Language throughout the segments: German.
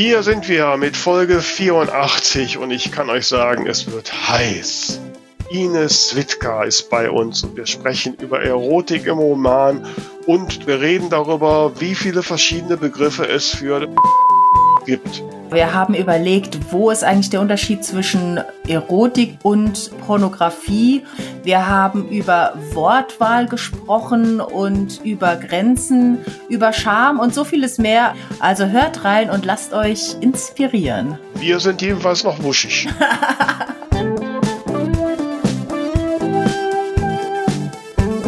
Hier sind wir mit Folge 84 und ich kann euch sagen, es wird heiß. Ines Switka ist bei uns und wir sprechen über Erotik im Roman und wir reden darüber, wie viele verschiedene Begriffe es für gibt. Wir haben überlegt, wo ist eigentlich der Unterschied zwischen Erotik und Pornografie. Wir haben über Wortwahl gesprochen und über Grenzen, über Scham und so vieles mehr. Also hört rein und lasst euch inspirieren. Wir sind jedenfalls noch wuschig.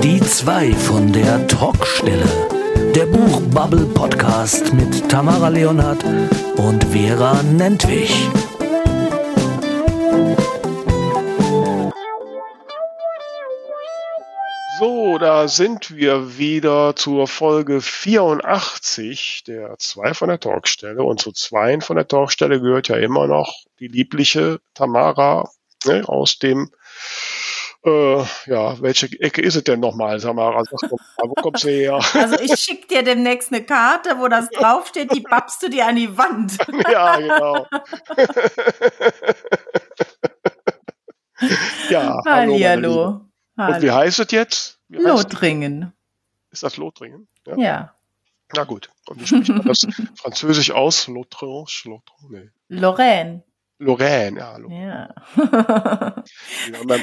Die zwei von der Talkstelle. Der Buchbubble Podcast mit Tamara Leonhardt und Vera Nentwich. So, da sind wir wieder zur Folge 84 der zwei von der Talkstelle. Und zu zweien von der Talkstelle gehört ja immer noch die liebliche Tamara ne, aus dem äh, ja, welche Ecke ist es denn nochmal, Samara? Sag mal, wo kommst du her? Also ich schicke dir demnächst eine Karte, wo das draufsteht, die babst du dir an die Wand. ja, genau. ja, hallo. hallo. Und wie heißt es jetzt? Wie Lothringen. Ist das Lothringen? Ja. ja. Na gut. Und wie spricht man das Französisch aus? Lothringen? Nee. Lorraine. Lorraine, ja. Lorraine. ja.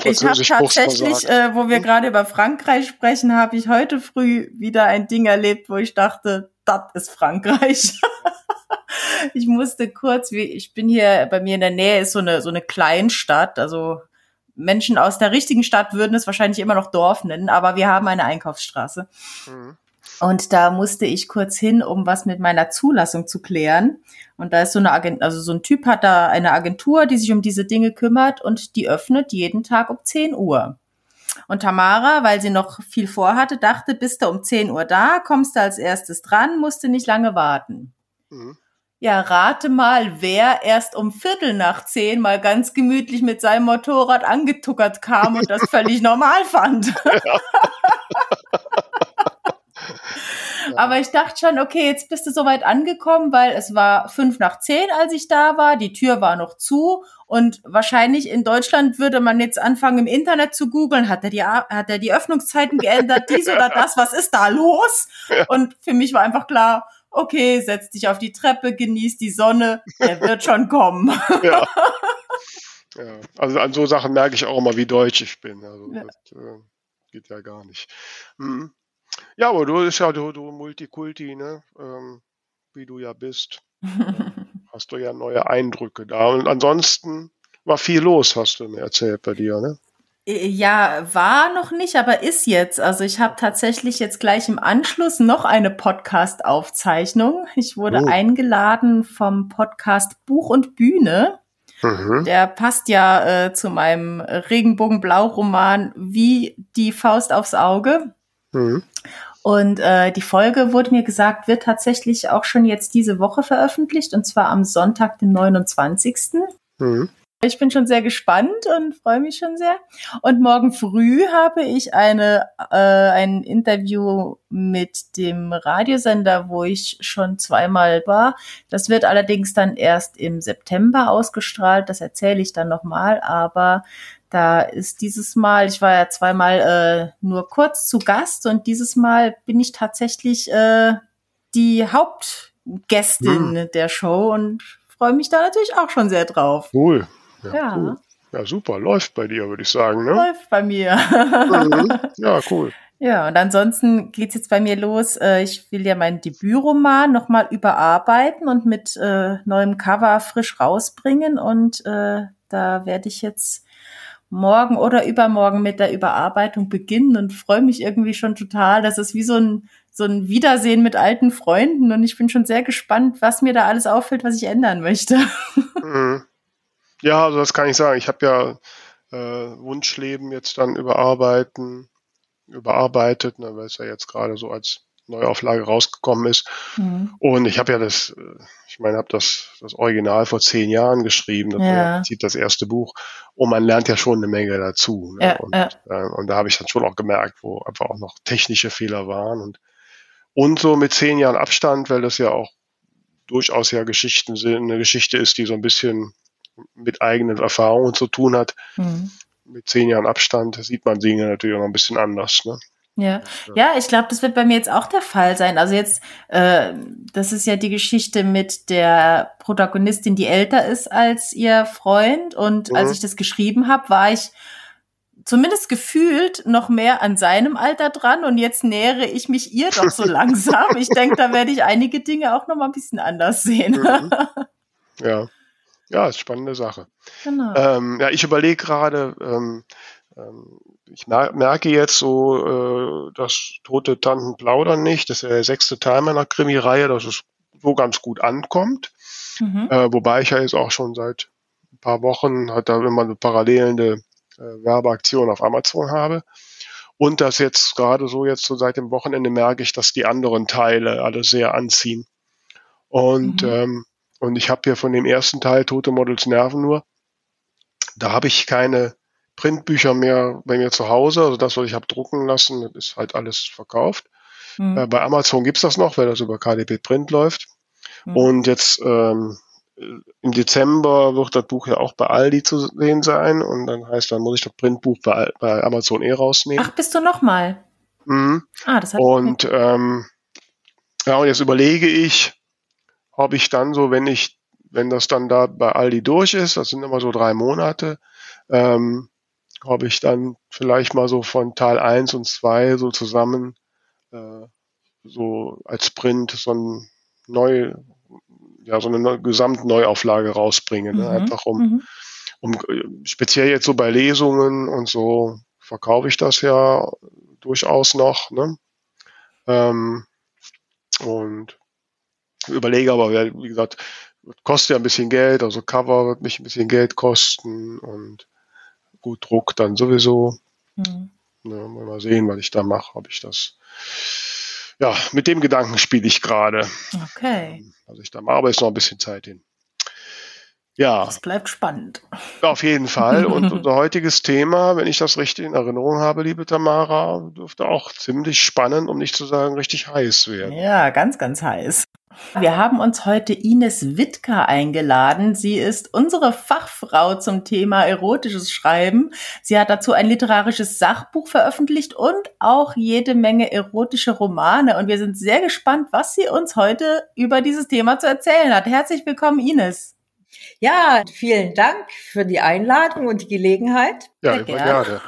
ich habe tatsächlich, äh, wo wir gerade über Frankreich sprechen, habe ich heute früh wieder ein Ding erlebt, wo ich dachte, das ist Frankreich. ich musste kurz, wie ich bin hier bei mir in der Nähe ist so eine so eine Kleinstadt, also Menschen aus der richtigen Stadt würden es wahrscheinlich immer noch Dorf nennen, aber wir haben eine Einkaufsstraße. Mhm. Und da musste ich kurz hin, um was mit meiner Zulassung zu klären. Und da ist so eine Agent, also so ein Typ hat da eine Agentur, die sich um diese Dinge kümmert und die öffnet jeden Tag um 10 Uhr. Und Tamara, weil sie noch viel vorhatte, dachte, bist du um 10 Uhr da, kommst du als erstes dran, musste nicht lange warten. Mhm. Ja, rate mal, wer erst um Viertel nach zehn mal ganz gemütlich mit seinem Motorrad angetuckert kam und das völlig normal fand. Ja. Aber ich dachte schon, okay, jetzt bist du soweit angekommen, weil es war fünf nach zehn, als ich da war. Die Tür war noch zu. Und wahrscheinlich in Deutschland würde man jetzt anfangen, im Internet zu googeln. Hat er die, hat er die Öffnungszeiten geändert? Dies oder das? Was ist da los? Und für mich war einfach klar, okay, setz dich auf die Treppe, genieß die Sonne. Er wird schon kommen. Ja. ja. Also an so Sachen merke ich auch immer, wie deutsch ich bin. Also ja. das äh, geht ja gar nicht. Mhm. Ja, aber du bist ja du, du Multikulti, ne? Ähm, wie du ja bist. hast du ja neue Eindrücke da. Und ansonsten war viel los, hast du mir erzählt bei dir, ne? Äh, ja, war noch nicht, aber ist jetzt. Also ich habe tatsächlich jetzt gleich im Anschluss noch eine Podcast-Aufzeichnung. Ich wurde oh. eingeladen vom Podcast Buch und Bühne. Mhm. Der passt ja äh, zu meinem Regenbogenblau-Roman wie die Faust aufs Auge. Mhm. Und äh, die Folge, wurde mir gesagt, wird tatsächlich auch schon jetzt diese Woche veröffentlicht, und zwar am Sonntag, den 29. Mhm. Ich bin schon sehr gespannt und freue mich schon sehr. Und morgen früh habe ich eine, äh, ein Interview mit dem Radiosender, wo ich schon zweimal war. Das wird allerdings dann erst im September ausgestrahlt. Das erzähle ich dann nochmal. Aber da ist dieses Mal, ich war ja zweimal äh, nur kurz zu Gast und dieses Mal bin ich tatsächlich äh, die Hauptgästin mhm. der Show und freue mich da natürlich auch schon sehr drauf. Cool. Ja, ja. Cool. ja super. Läuft bei dir, würde ich sagen. Ne? Läuft bei mir. Mhm. Ja, cool. Ja, und ansonsten geht's jetzt bei mir los. Äh, ich will ja meinen Debütroman nochmal überarbeiten und mit äh, neuem Cover frisch rausbringen. Und äh, da werde ich jetzt morgen oder übermorgen mit der Überarbeitung beginnen und freue mich irgendwie schon total. Das ist wie so ein, so ein Wiedersehen mit alten Freunden und ich bin schon sehr gespannt, was mir da alles auffällt, was ich ändern möchte. Mhm. Ja, also das kann ich sagen. Ich habe ja äh, Wunschleben jetzt dann überarbeiten, überarbeitet, ne, weil es ja jetzt gerade so als Neuauflage rausgekommen ist. Mhm. Und ich habe ja das, äh, ich meine, habe das, das Original vor zehn Jahren geschrieben, das ja. zieht das erste Buch. Und man lernt ja schon eine Menge dazu. Ne? Ja, und, ja. Äh, und da habe ich dann schon auch gemerkt, wo einfach auch noch technische Fehler waren. Und, und so mit zehn Jahren Abstand, weil das ja auch durchaus ja Geschichten sind, eine Geschichte ist, die so ein bisschen mit eigenen Erfahrungen zu tun hat. Mhm. Mit zehn Jahren Abstand sieht man Dinge natürlich auch noch ein bisschen anders. Ne? Ja, ja, ich glaube, das wird bei mir jetzt auch der Fall sein. Also jetzt, äh, das ist ja die Geschichte mit der Protagonistin, die älter ist als ihr Freund. Und mhm. als ich das geschrieben habe, war ich zumindest gefühlt noch mehr an seinem Alter dran. Und jetzt nähere ich mich ihr doch so langsam. Ich denke, da werde ich einige Dinge auch noch mal ein bisschen anders sehen. Mhm. Ja, ja, ist spannende Sache. Genau. Ähm, ja, ich überlege gerade. Ähm, ähm, ich merke jetzt so, äh, dass tote Tanten plaudern nicht. Das ist der sechste Teil meiner Krimi-Reihe, dass es so ganz gut ankommt. Mhm. Äh, wobei ich ja jetzt auch schon seit ein paar Wochen hat da immer eine parallelende äh, Werbeaktion auf Amazon habe. Und das jetzt gerade so jetzt so seit dem Wochenende merke ich, dass die anderen Teile alle sehr anziehen. Und, mhm. ähm, und ich habe hier von dem ersten Teil Tote Models Nerven nur. Da habe ich keine Printbücher mehr bei mir zu Hause. Also das, was ich habe drucken lassen, das ist halt alles verkauft. Mhm. Äh, bei Amazon gibt's das noch, weil das über KDP Print läuft. Mhm. Und jetzt ähm, im Dezember wird das Buch ja auch bei Aldi zu sehen sein. Und dann heißt, dann muss ich das Printbuch bei, bei Amazon eh rausnehmen. Ach, bist du nochmal? Mhm. Ah, das hat Und ähm, ja, und jetzt überlege ich, ob ich dann so, wenn ich, wenn das dann da bei Aldi durch ist, das sind immer so drei Monate, ähm, ob ich dann vielleicht mal so von Teil 1 und 2 so zusammen äh, so als Print so ein neu, ja, so eine neu, Gesamtneuauflage rausbringe. Ne? Mhm. Einfach um, mhm. um speziell jetzt so bei Lesungen und so verkaufe ich das ja durchaus noch. Ne? Ähm, und überlege aber, wie gesagt, kostet ja ein bisschen Geld, also Cover wird mich ein bisschen Geld kosten und gut Druck dann sowieso. Mhm. Ja, mal sehen, was ich da mache, ob ich das. Ja, mit dem Gedanken spiele ich gerade. Okay. Also ich da mache, aber ist noch ein bisschen Zeit hin. Ja. Das bleibt spannend. Auf jeden Fall. Und unser heutiges Thema, wenn ich das richtig in Erinnerung habe, liebe Tamara, dürfte auch ziemlich spannend, um nicht zu sagen richtig heiß werden. Ja, ganz, ganz heiß. Wir haben uns heute Ines Wittker eingeladen. Sie ist unsere Fachfrau zum Thema erotisches Schreiben. Sie hat dazu ein literarisches Sachbuch veröffentlicht und auch jede Menge erotische Romane. Und wir sind sehr gespannt, was sie uns heute über dieses Thema zu erzählen hat. Herzlich willkommen, Ines. Ja, vielen Dank für die Einladung und die Gelegenheit. Ja, immer gerne.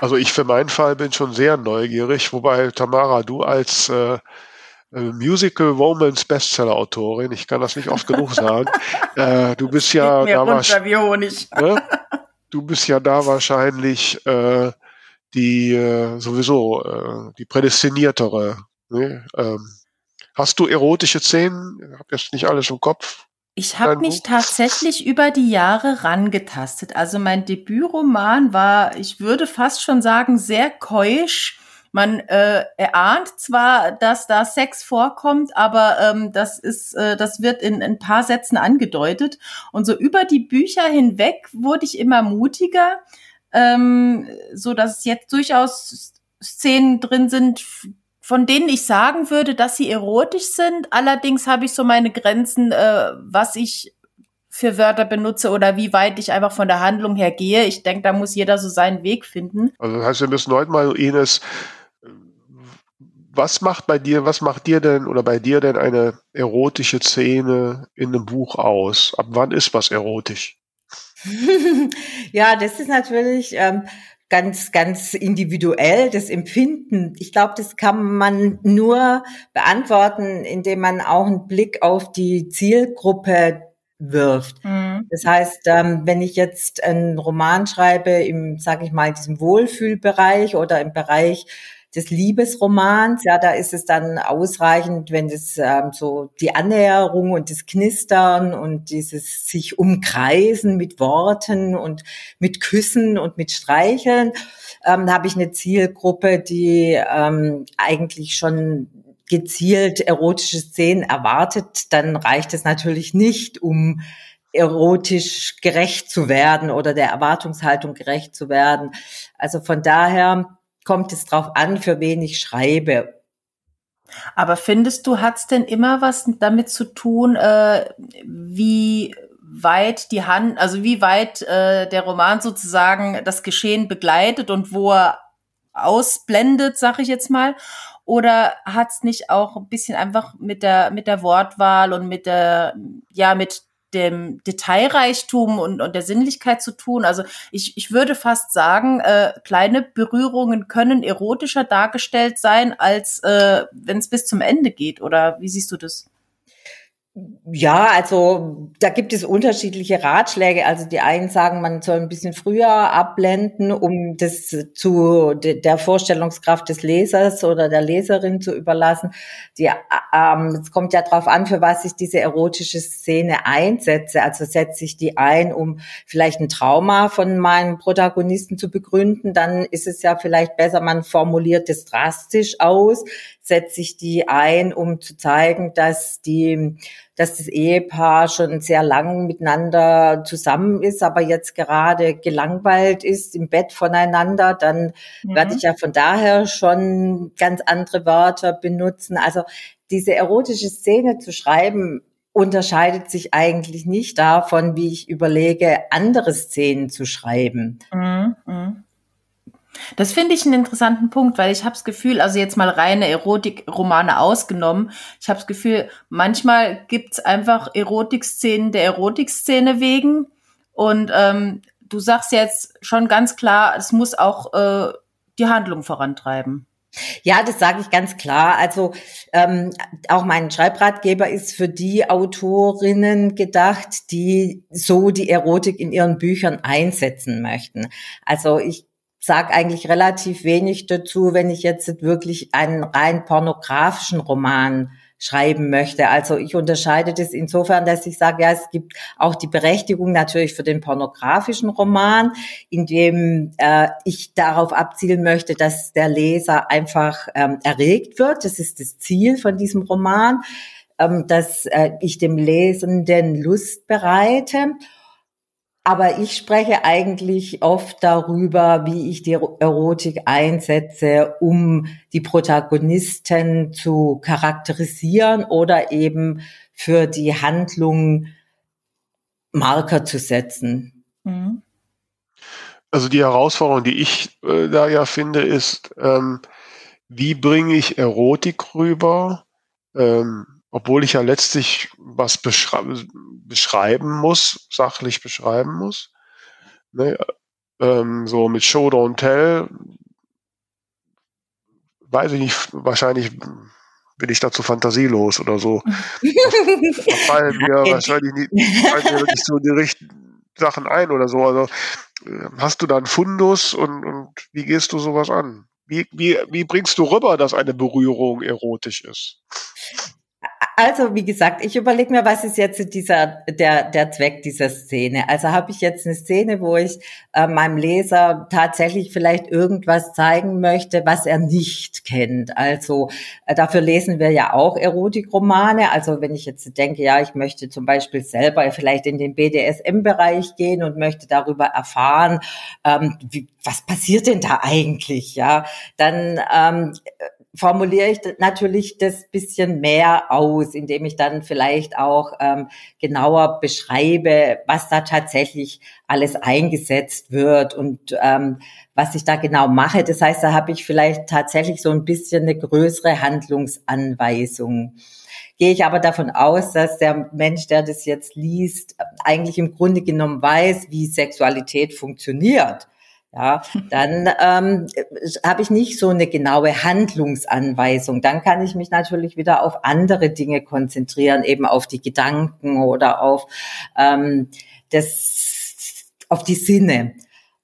Also ich für meinen Fall bin schon sehr neugierig, wobei Tamara, du als äh, äh, Musical Romance Bestseller Autorin. Ich kann das nicht oft genug sagen. äh, du bist ja da wahrscheinlich, ne? du bist ja da wahrscheinlich äh, die äh, sowieso äh, die prädestiniertere. Ne? Ähm, hast du erotische Szenen? Ich habe jetzt nicht alles im Kopf. Ich habe mich tatsächlich über die Jahre rangetastet. Also mein Debütroman war, ich würde fast schon sagen, sehr keusch man äh, erahnt zwar, dass da Sex vorkommt, aber ähm, das ist, äh, das wird in, in ein paar Sätzen angedeutet. Und so über die Bücher hinweg wurde ich immer mutiger, ähm, so dass jetzt durchaus Szenen drin sind, von denen ich sagen würde, dass sie erotisch sind. Allerdings habe ich so meine Grenzen, äh, was ich für Wörter benutze oder wie weit ich einfach von der Handlung her gehe. Ich denke, da muss jeder so seinen Weg finden. Also das heißt, wir müssen heute mal, Ines, was macht bei dir, was macht dir denn oder bei dir denn eine erotische Szene in einem Buch aus? Ab wann ist was erotisch? ja, das ist natürlich ähm, ganz, ganz individuell, das Empfinden. Ich glaube, das kann man nur beantworten, indem man auch einen Blick auf die Zielgruppe wirft. Mhm. Das heißt, ähm, wenn ich jetzt einen Roman schreibe im, sage ich mal, diesem Wohlfühlbereich oder im Bereich des Liebesromans. Ja, da ist es dann ausreichend, wenn es ähm, so die Annäherung und das Knistern und dieses sich umkreisen mit Worten und mit Küssen und mit Streicheln. Ähm, habe ich eine Zielgruppe, die ähm, eigentlich schon gezielt erotische Szenen erwartet, dann reicht es natürlich nicht, um erotisch gerecht zu werden oder der Erwartungshaltung gerecht zu werden. Also von daher kommt es drauf an, für wen ich schreibe. Aber findest du, hat's denn immer was damit zu tun, äh, wie weit die Hand, also wie weit äh, der Roman sozusagen das Geschehen begleitet und wo er ausblendet, sag ich jetzt mal? Oder hat's nicht auch ein bisschen einfach mit der mit der Wortwahl und mit der ja mit dem Detailreichtum und, und der Sinnlichkeit zu tun. Also ich, ich würde fast sagen, äh, kleine Berührungen können erotischer dargestellt sein, als äh, wenn es bis zum Ende geht. Oder wie siehst du das? Ja, also da gibt es unterschiedliche Ratschläge. Also die einen sagen, man soll ein bisschen früher abblenden, um das zu der Vorstellungskraft des Lesers oder der Leserin zu überlassen. Die, ähm, es kommt ja darauf an, für was ich diese erotische Szene einsetze. Also setze ich die ein, um vielleicht ein Trauma von meinem Protagonisten zu begründen, dann ist es ja vielleicht besser, man formuliert es drastisch aus setze ich die ein, um zu zeigen, dass die, dass das Ehepaar schon sehr lang miteinander zusammen ist, aber jetzt gerade gelangweilt ist im Bett voneinander, dann mhm. werde ich ja von daher schon ganz andere Wörter benutzen. Also diese erotische Szene zu schreiben, unterscheidet sich eigentlich nicht davon, wie ich überlege, andere Szenen zu schreiben. Mhm. Das finde ich einen interessanten Punkt, weil ich habe das Gefühl, also jetzt mal reine Erotik-Romane ausgenommen, ich habe das Gefühl, manchmal gibt's einfach Erotikszenen der Erotikszene wegen. Und ähm, du sagst jetzt schon ganz klar, es muss auch äh, die Handlung vorantreiben. Ja, das sage ich ganz klar. Also ähm, auch mein Schreibratgeber ist für die Autorinnen gedacht, die so die Erotik in ihren Büchern einsetzen möchten. Also ich sag eigentlich relativ wenig dazu, wenn ich jetzt wirklich einen rein pornografischen Roman schreiben möchte. Also ich unterscheide das insofern, dass ich sage, ja, es gibt auch die Berechtigung natürlich für den pornografischen Roman, in dem äh, ich darauf abzielen möchte, dass der Leser einfach ähm, erregt wird. Das ist das Ziel von diesem Roman, ähm, dass äh, ich dem Lesenden Lust bereite. Aber ich spreche eigentlich oft darüber, wie ich die Erotik einsetze, um die Protagonisten zu charakterisieren oder eben für die Handlung Marker zu setzen. Mhm. Also die Herausforderung, die ich äh, da ja finde, ist, ähm, wie bringe ich Erotik rüber, ähm, obwohl ich ja letztlich was beschrei beschreiben muss, sachlich beschreiben muss. Ne? Ähm, so mit Show Don't Tell, weiß ich nicht, wahrscheinlich bin ich dazu fantasielos oder so. da fallen mir wahrscheinlich nicht, fallen mir nicht so die richtigen Sachen ein oder so. Also äh, hast du da einen Fundus und, und wie gehst du sowas an? Wie, wie, wie bringst du rüber, dass eine Berührung erotisch ist? Also, wie gesagt, ich überlege mir, was ist jetzt dieser, der, der Zweck dieser Szene? Also habe ich jetzt eine Szene, wo ich äh, meinem Leser tatsächlich vielleicht irgendwas zeigen möchte, was er nicht kennt. Also äh, dafür lesen wir ja auch Erotikromane. Also wenn ich jetzt denke, ja, ich möchte zum Beispiel selber vielleicht in den BDSM-Bereich gehen und möchte darüber erfahren, ähm, wie, was passiert denn da eigentlich? Ja, dann ähm, formuliere ich natürlich das bisschen mehr aus, indem ich dann vielleicht auch ähm, genauer beschreibe, was da tatsächlich alles eingesetzt wird und ähm, was ich da genau mache. Das heißt, da habe ich vielleicht tatsächlich so ein bisschen eine größere Handlungsanweisung. Gehe ich aber davon aus, dass der Mensch, der das jetzt liest, eigentlich im Grunde genommen weiß, wie Sexualität funktioniert ja, dann ähm, habe ich nicht so eine genaue Handlungsanweisung. Dann kann ich mich natürlich wieder auf andere Dinge konzentrieren, eben auf die Gedanken oder auf ähm, das, auf die Sinne.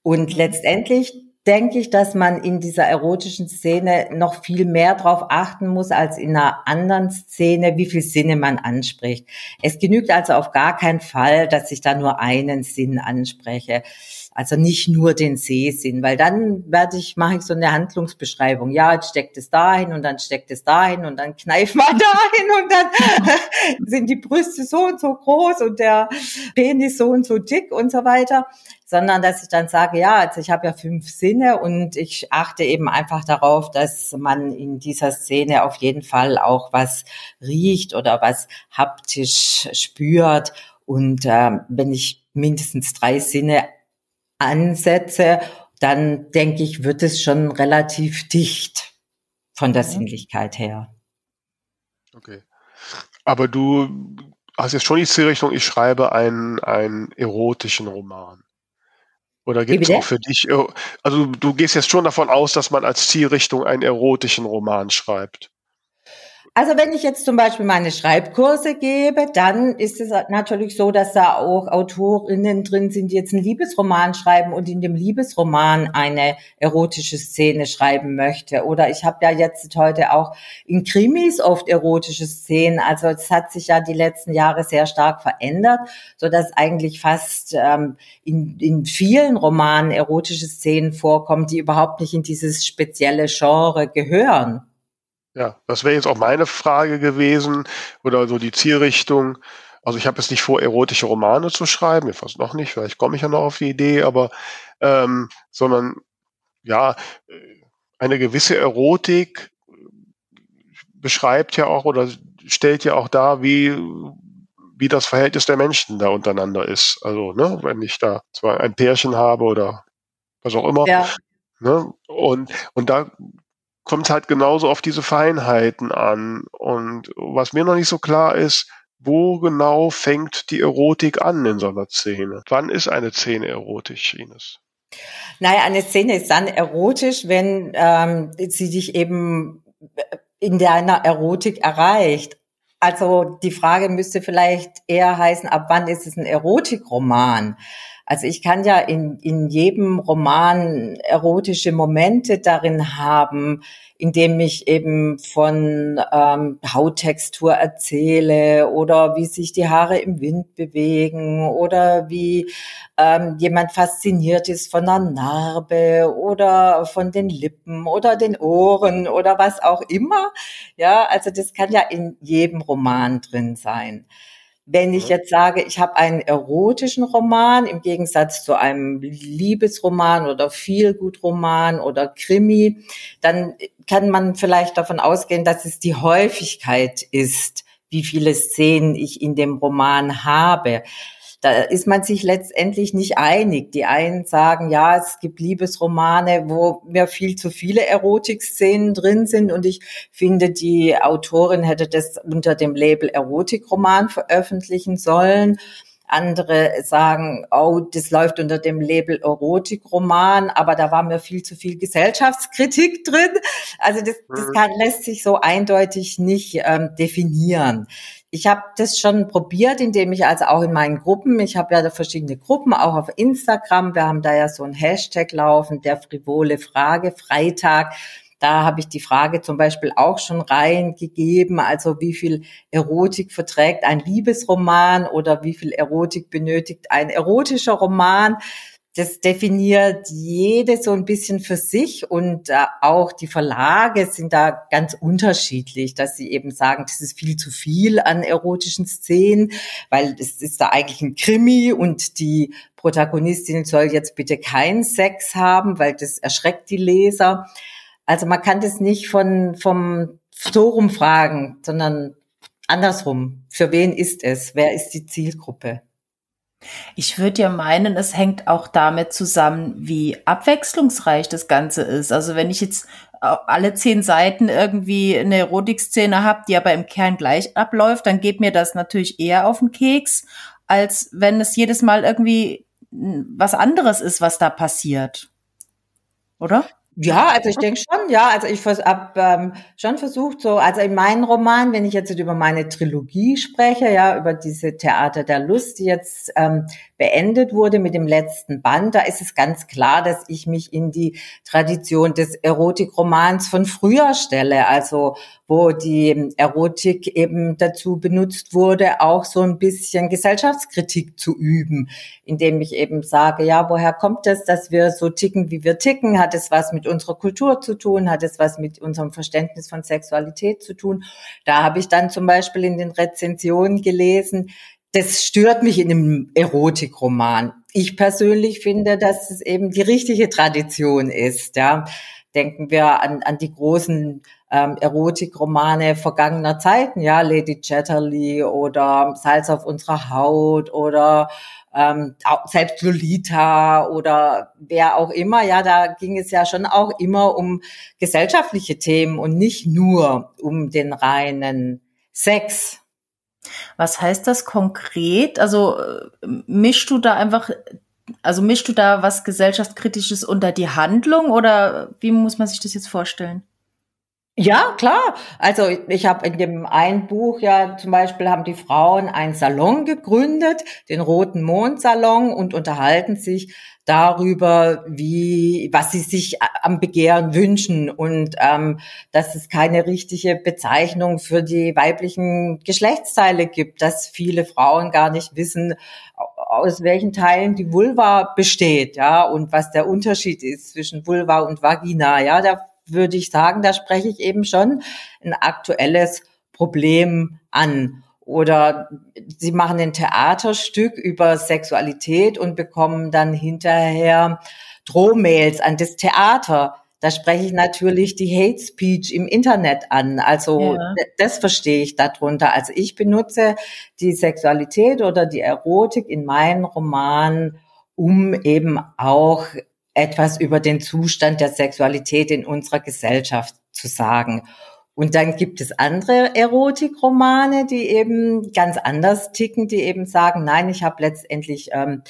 Und letztendlich denke ich, dass man in dieser erotischen Szene noch viel mehr darauf achten muss als in einer anderen Szene, wie viel Sinne man anspricht. Es genügt also auf gar keinen Fall, dass ich da nur einen Sinn anspreche Also nicht nur den Sehsinn, weil dann werde ich, mache ich so eine Handlungsbeschreibung. Ja, jetzt steckt es dahin und dann steckt es dahin und dann kneift man dahin und dann sind die Brüste so und so groß und der Penis so und so dick und so weiter sondern dass ich dann sage, ja, also ich habe ja fünf Sinne und ich achte eben einfach darauf, dass man in dieser Szene auf jeden Fall auch was riecht oder was haptisch spürt. Und äh, wenn ich mindestens drei Sinne ansetze, dann denke ich, wird es schon relativ dicht von der mhm. Sinnlichkeit her. Okay. Aber du hast jetzt schon die Zielrichtung, ich schreibe einen, einen erotischen Roman. Oder gibt es auch für dich, also du gehst jetzt schon davon aus, dass man als Zielrichtung einen erotischen Roman schreibt. Also wenn ich jetzt zum Beispiel meine Schreibkurse gebe, dann ist es natürlich so, dass da auch Autorinnen drin sind, die jetzt einen Liebesroman schreiben und in dem Liebesroman eine erotische Szene schreiben möchte. Oder ich habe ja jetzt heute auch in Krimis oft erotische Szenen. Also es hat sich ja die letzten Jahre sehr stark verändert, so dass eigentlich fast ähm, in, in vielen Romanen erotische Szenen vorkommen, die überhaupt nicht in dieses spezielle Genre gehören. Ja, das wäre jetzt auch meine Frage gewesen oder so die Zielrichtung. Also ich habe jetzt nicht vor, erotische Romane zu schreiben, fast noch nicht, vielleicht komme ich ja noch auf die Idee, aber ähm, sondern ja, eine gewisse Erotik beschreibt ja auch oder stellt ja auch dar, wie wie das Verhältnis der Menschen da untereinander ist. Also, ne, wenn ich da zwar ein Pärchen habe oder was auch immer, ja. ne, und, und da kommt halt genauso auf diese Feinheiten an. Und was mir noch nicht so klar ist, wo genau fängt die Erotik an in so einer Szene? Wann ist eine Szene erotisch, Ines? Naja, eine Szene ist dann erotisch, wenn ähm, sie dich eben in deiner Erotik erreicht. Also die Frage müsste vielleicht eher heißen, ab wann ist es ein Erotikroman? Also ich kann ja in, in jedem Roman erotische Momente darin haben, indem ich eben von ähm, Hauttextur erzähle oder wie sich die Haare im Wind bewegen oder wie ähm, jemand fasziniert ist von einer Narbe oder von den Lippen oder den Ohren oder was auch immer. Ja, also das kann ja in jedem Roman drin sein. Wenn ich jetzt sage, ich habe einen erotischen Roman im Gegensatz zu einem Liebesroman oder Feelgood-Roman oder Krimi, dann kann man vielleicht davon ausgehen, dass es die Häufigkeit ist, wie viele Szenen ich in dem Roman habe da ist man sich letztendlich nicht einig. Die einen sagen, ja, es gibt Liebesromane, wo mir viel zu viele Erotikszenen drin sind und ich finde, die Autorin hätte das unter dem Label Erotikroman veröffentlichen sollen. Andere sagen, oh, das läuft unter dem Label Erotikroman, aber da war mir viel zu viel Gesellschaftskritik drin. Also das, das mhm. kann, lässt sich so eindeutig nicht ähm, definieren. Ich habe das schon probiert, indem ich also auch in meinen Gruppen, ich habe ja verschiedene Gruppen, auch auf Instagram, wir haben da ja so ein Hashtag laufen, der frivole Frage, Freitag. Da habe ich die Frage zum Beispiel auch schon reingegeben, also wie viel Erotik verträgt ein Liebesroman oder wie viel Erotik benötigt ein erotischer Roman das definiert jede so ein bisschen für sich und äh, auch die Verlage sind da ganz unterschiedlich, dass sie eben sagen, das ist viel zu viel an erotischen Szenen, weil es ist da eigentlich ein Krimi und die Protagonistin soll jetzt bitte keinen Sex haben, weil das erschreckt die Leser. Also man kann das nicht von vom so rumfragen, sondern andersrum. Für wen ist es? Wer ist die Zielgruppe? Ich würde ja meinen, es hängt auch damit zusammen, wie abwechslungsreich das Ganze ist. Also wenn ich jetzt alle zehn Seiten irgendwie eine Erotikszene habe, die aber im Kern gleich abläuft, dann geht mir das natürlich eher auf den Keks, als wenn es jedes Mal irgendwie was anderes ist, was da passiert. Oder? Ja, also ich denke schon, ja. Also ich habe ähm, schon versucht, so, also in meinen Roman, wenn ich jetzt über meine Trilogie spreche, ja, über diese Theater der Lust, die jetzt ähm, beendet wurde mit dem letzten Band, da ist es ganz klar, dass ich mich in die Tradition des Erotikromans von früher stelle, also wo die Erotik eben dazu benutzt wurde, auch so ein bisschen Gesellschaftskritik zu üben, indem ich eben sage, ja, woher kommt es, dass wir so ticken, wie wir ticken? Hat es was mit unserer Kultur zu tun? Hat es was mit unserem Verständnis von Sexualität zu tun? Da habe ich dann zum Beispiel in den Rezensionen gelesen, das stört mich in einem Erotikroman. Ich persönlich finde, dass es eben die richtige Tradition ist. Ja. Denken wir an, an die großen ähm, Erotikromane vergangener Zeiten, ja, Lady Chatterley oder Salz auf unserer Haut oder ähm, selbst Lolita oder wer auch immer, ja, da ging es ja schon auch immer um gesellschaftliche Themen und nicht nur um den reinen Sex. Was heißt das konkret? Also mischst du da einfach, also mischst du da was gesellschaftskritisches unter die Handlung oder wie muss man sich das jetzt vorstellen? Ja, klar. Also ich habe in dem einen Buch ja zum Beispiel haben die Frauen einen Salon gegründet, den Roten Mond Salon und unterhalten sich darüber, wie was sie sich am Begehren wünschen und ähm, dass es keine richtige Bezeichnung für die weiblichen Geschlechtsteile gibt, dass viele Frauen gar nicht wissen, aus welchen Teilen die Vulva besteht, ja, und was der Unterschied ist zwischen Vulva und Vagina, ja, da würde ich sagen, da spreche ich eben schon ein aktuelles Problem an. Oder sie machen ein Theaterstück über Sexualität und bekommen dann hinterher Drohmails an das Theater. Da spreche ich natürlich die Hate Speech im Internet an. Also ja. das verstehe ich darunter. Also ich benutze die Sexualität oder die Erotik in meinen Romanen, um eben auch etwas über den Zustand der Sexualität in unserer Gesellschaft zu sagen. Und dann gibt es andere Erotikromane, die eben ganz anders ticken, die eben sagen, nein, ich habe letztendlich ähm,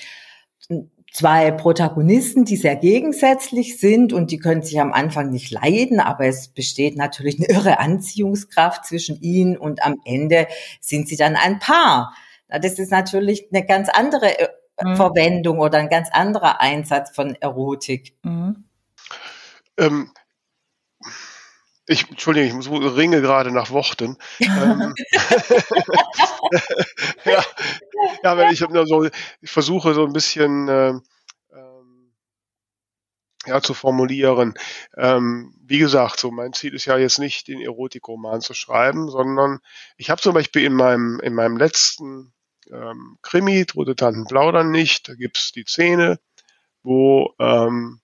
zwei Protagonisten, die sehr gegensätzlich sind und die können sich am Anfang nicht leiden, aber es besteht natürlich eine irre Anziehungskraft zwischen ihnen und am Ende sind sie dann ein Paar. Das ist natürlich eine ganz andere äh, mhm. Verwendung oder ein ganz anderer Einsatz von Erotik. Mhm. Ähm, ich, Entschuldige, ich ringe gerade nach Worten. ähm, ja, ja, weil ich so, ich versuche so ein bisschen äh, ähm, ja, zu formulieren. Ähm, wie gesagt, so mein Ziel ist ja jetzt nicht, den Erotikroman zu schreiben, sondern ich habe zum Beispiel in meinem in meinem letzten ähm, Krimi, Tote Tanten plaudern nicht. Da gibt's die Szene, wo ähm,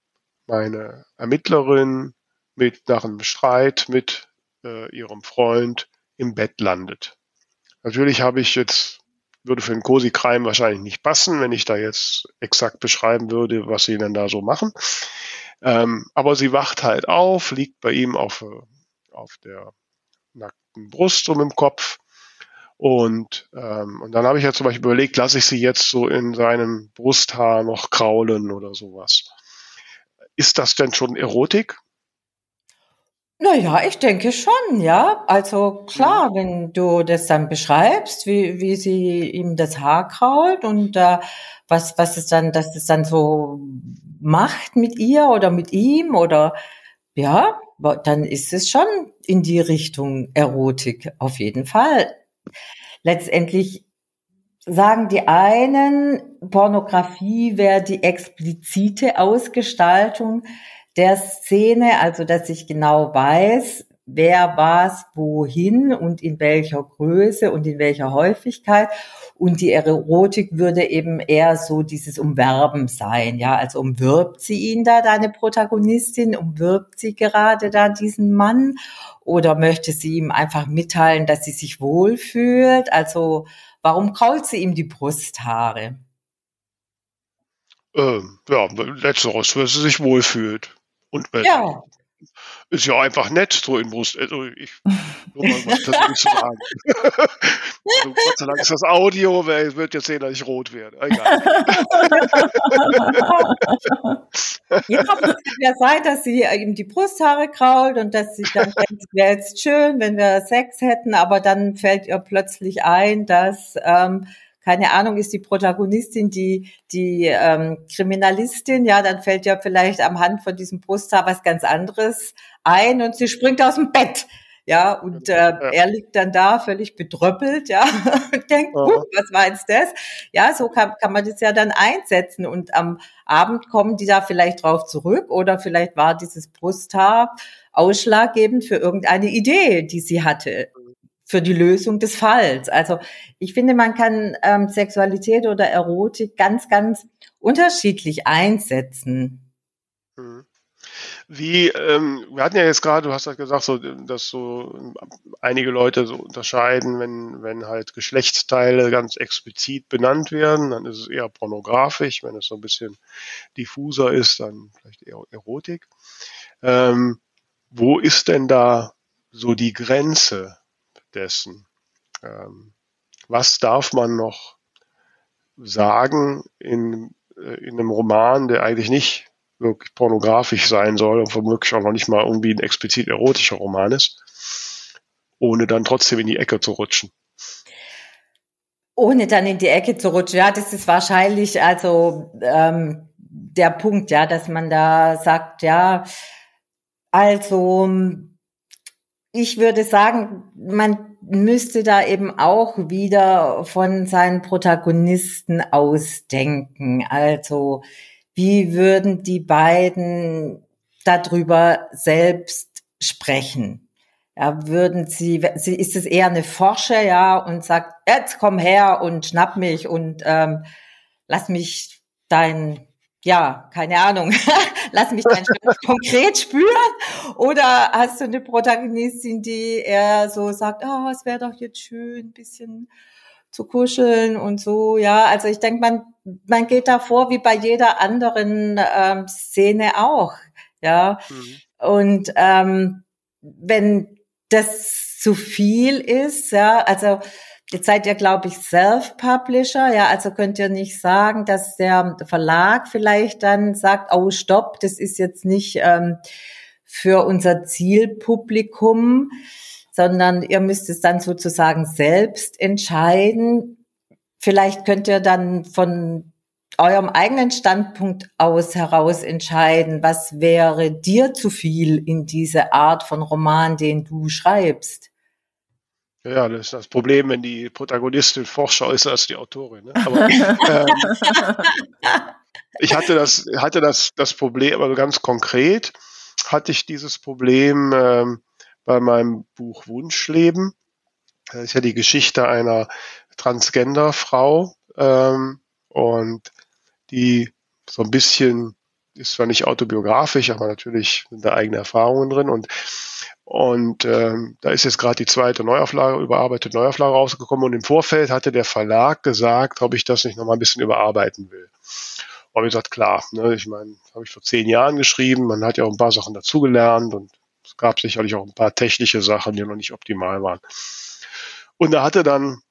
meine Ermittlerin mit nach einem Streit mit äh, ihrem Freund im Bett landet. Natürlich habe ich jetzt, würde für einen Cozy Crime wahrscheinlich nicht passen, wenn ich da jetzt exakt beschreiben würde, was sie denn da so machen. Ähm, aber sie wacht halt auf, liegt bei ihm auf, äh, auf der nackten Brust um im Kopf und, ähm, und dann habe ich ja zum Beispiel überlegt, lasse ich sie jetzt so in seinem Brusthaar noch kraulen oder sowas. Ist das denn schon Erotik? Naja, ich denke schon, ja. Also klar, mhm. wenn du das dann beschreibst, wie, wie sie ihm das Haar krault und äh, was, was es dann, dass es dann so macht mit ihr oder mit ihm oder ja, dann ist es schon in die Richtung Erotik, auf jeden Fall letztendlich sagen die einen, Pornografie wäre die explizite Ausgestaltung der Szene, also dass ich genau weiß, wer was wohin und in welcher Größe und in welcher Häufigkeit. Und die Erotik würde eben eher so dieses Umwerben sein, ja. Also umwirbt sie ihn da, deine Protagonistin, umwirbt sie gerade da diesen Mann oder möchte sie ihm einfach mitteilen, dass sie sich wohlfühlt? Also warum krault sie ihm die Brusthaare? Ähm, ja, letzteres, weil sie sich wohlfühlt. Und ja. ist ja einfach nett, so in Brust. Also ich, nur mal was persönlich sagen. Also, Gott sei Dank ist das Audio, weil wird jetzt sehen, dass ich rot werde. Egal. ja, aber es kann ja sein, dass sie ihm die Brusthaare krault und dass sie dann denkt, es wäre jetzt schön, wenn wir Sex hätten, aber dann fällt ihr plötzlich ein, dass ähm, keine Ahnung, ist die Protagonistin die, die ähm, Kriminalistin, ja, dann fällt ja vielleicht am Hand von diesem Brusthaar was ganz anderes ein und sie springt aus dem Bett. Ja, und äh, ja. er liegt dann da völlig bedröppelt, ja, und denkt, uh, was war jetzt das? Ja, so kann, kann man das ja dann einsetzen und am Abend kommen die da vielleicht drauf zurück oder vielleicht war dieses Brusthaar ausschlaggebend für irgendeine Idee, die sie hatte für die Lösung des Falls. Also ich finde, man kann ähm, Sexualität oder Erotik ganz, ganz unterschiedlich einsetzen. Mhm. Wie, ähm, wir hatten ja jetzt gerade, du hast ja gesagt, so, dass so einige Leute so unterscheiden, wenn, wenn halt Geschlechtsteile ganz explizit benannt werden, dann ist es eher pornografisch, wenn es so ein bisschen diffuser ist, dann vielleicht eher Erotik. Ähm, wo ist denn da so die Grenze? Dessen. Ähm, was darf man noch sagen in, äh, in einem Roman, der eigentlich nicht wirklich pornografisch sein soll und womöglich auch noch nicht mal irgendwie ein explizit erotischer Roman ist, ohne dann trotzdem in die Ecke zu rutschen. Ohne dann in die Ecke zu rutschen, ja, das ist wahrscheinlich also ähm, der Punkt, ja, dass man da sagt, ja, also ich würde sagen, man müsste da eben auch wieder von seinen Protagonisten ausdenken. Also wie würden die beiden darüber selbst sprechen? Ja, würden sie, ist es eher eine Forscher, ja, und sagt, jetzt komm her und schnapp mich und ähm, lass mich dein ja, keine Ahnung, lass mich dann konkret spüren. Oder hast du eine Protagonistin, die eher so sagt, oh, es wäre doch jetzt schön, ein bisschen zu kuscheln und so, ja. Also ich denke, man, man geht da vor wie bei jeder anderen ähm, Szene auch, ja. Mhm. Und ähm, wenn das zu viel ist, ja, also Jetzt seid ihr, glaube ich, Self-Publisher, ja, also könnt ihr nicht sagen, dass der Verlag vielleicht dann sagt, oh, stopp, das ist jetzt nicht ähm, für unser Zielpublikum, sondern ihr müsst es dann sozusagen selbst entscheiden. Vielleicht könnt ihr dann von eurem eigenen Standpunkt aus heraus entscheiden, was wäre dir zu viel in diese Art von Roman, den du schreibst. Ja, das ist das Problem, wenn die Protagonistin Forscher ist als die Autorin. Ne? Aber, ähm, ich hatte das, hatte das, das Problem, also ganz konkret hatte ich dieses Problem ähm, bei meinem Buch Wunschleben. Das ist ja die Geschichte einer Transgender-Frau ähm, und die so ein bisschen ist zwar nicht autobiografisch, aber natürlich sind da eigene Erfahrungen drin und und ähm, da ist jetzt gerade die zweite Neuauflage, überarbeitete Neuauflage rausgekommen. Und im Vorfeld hatte der Verlag gesagt, ob ich das nicht nochmal ein bisschen überarbeiten will. Und ich gesagt, klar, ne, ich meine, habe ich vor zehn Jahren geschrieben, man hat ja auch ein paar Sachen dazugelernt und es gab sicherlich auch ein paar technische Sachen, die noch nicht optimal waren. Und da hatte dann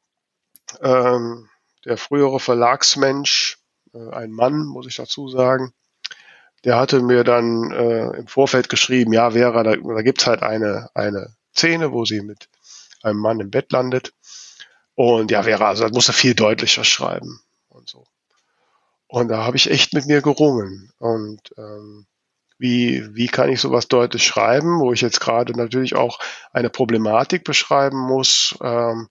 ähm, der frühere Verlagsmensch, äh, ein Mann, muss ich dazu sagen, der hatte mir dann äh, im Vorfeld geschrieben, ja, Vera, da, da gibt's halt eine, eine Szene, wo sie mit einem Mann im Bett landet. Und ja, Vera, also das muss er viel deutlicher schreiben und so. Und da habe ich echt mit mir gerungen. Und ähm, wie, wie kann ich sowas deutlich schreiben, wo ich jetzt gerade natürlich auch eine Problematik beschreiben muss, ähm,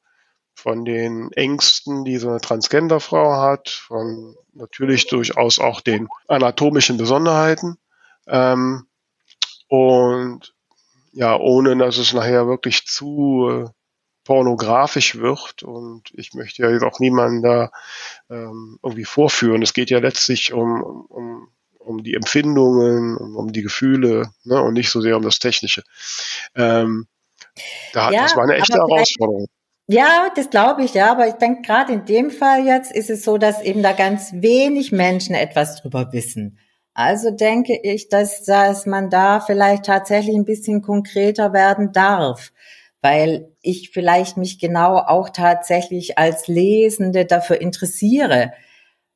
von den Ängsten, die so eine Transgenderfrau hat, von natürlich durchaus auch den anatomischen Besonderheiten. Ähm, und ja, ohne dass es nachher wirklich zu äh, pornografisch wird. Und ich möchte ja jetzt auch niemanden da ähm, irgendwie vorführen. Es geht ja letztlich um, um, um die Empfindungen, um, um die Gefühle ne, und nicht so sehr um das Technische. Ähm, da, ja, das war eine echte Herausforderung. Ja, das glaube ich, ja. Aber ich denke, gerade in dem Fall jetzt ist es so, dass eben da ganz wenig Menschen etwas drüber wissen. Also denke ich, dass, dass man da vielleicht tatsächlich ein bisschen konkreter werden darf. weil ich vielleicht mich genau auch tatsächlich als Lesende dafür interessiere.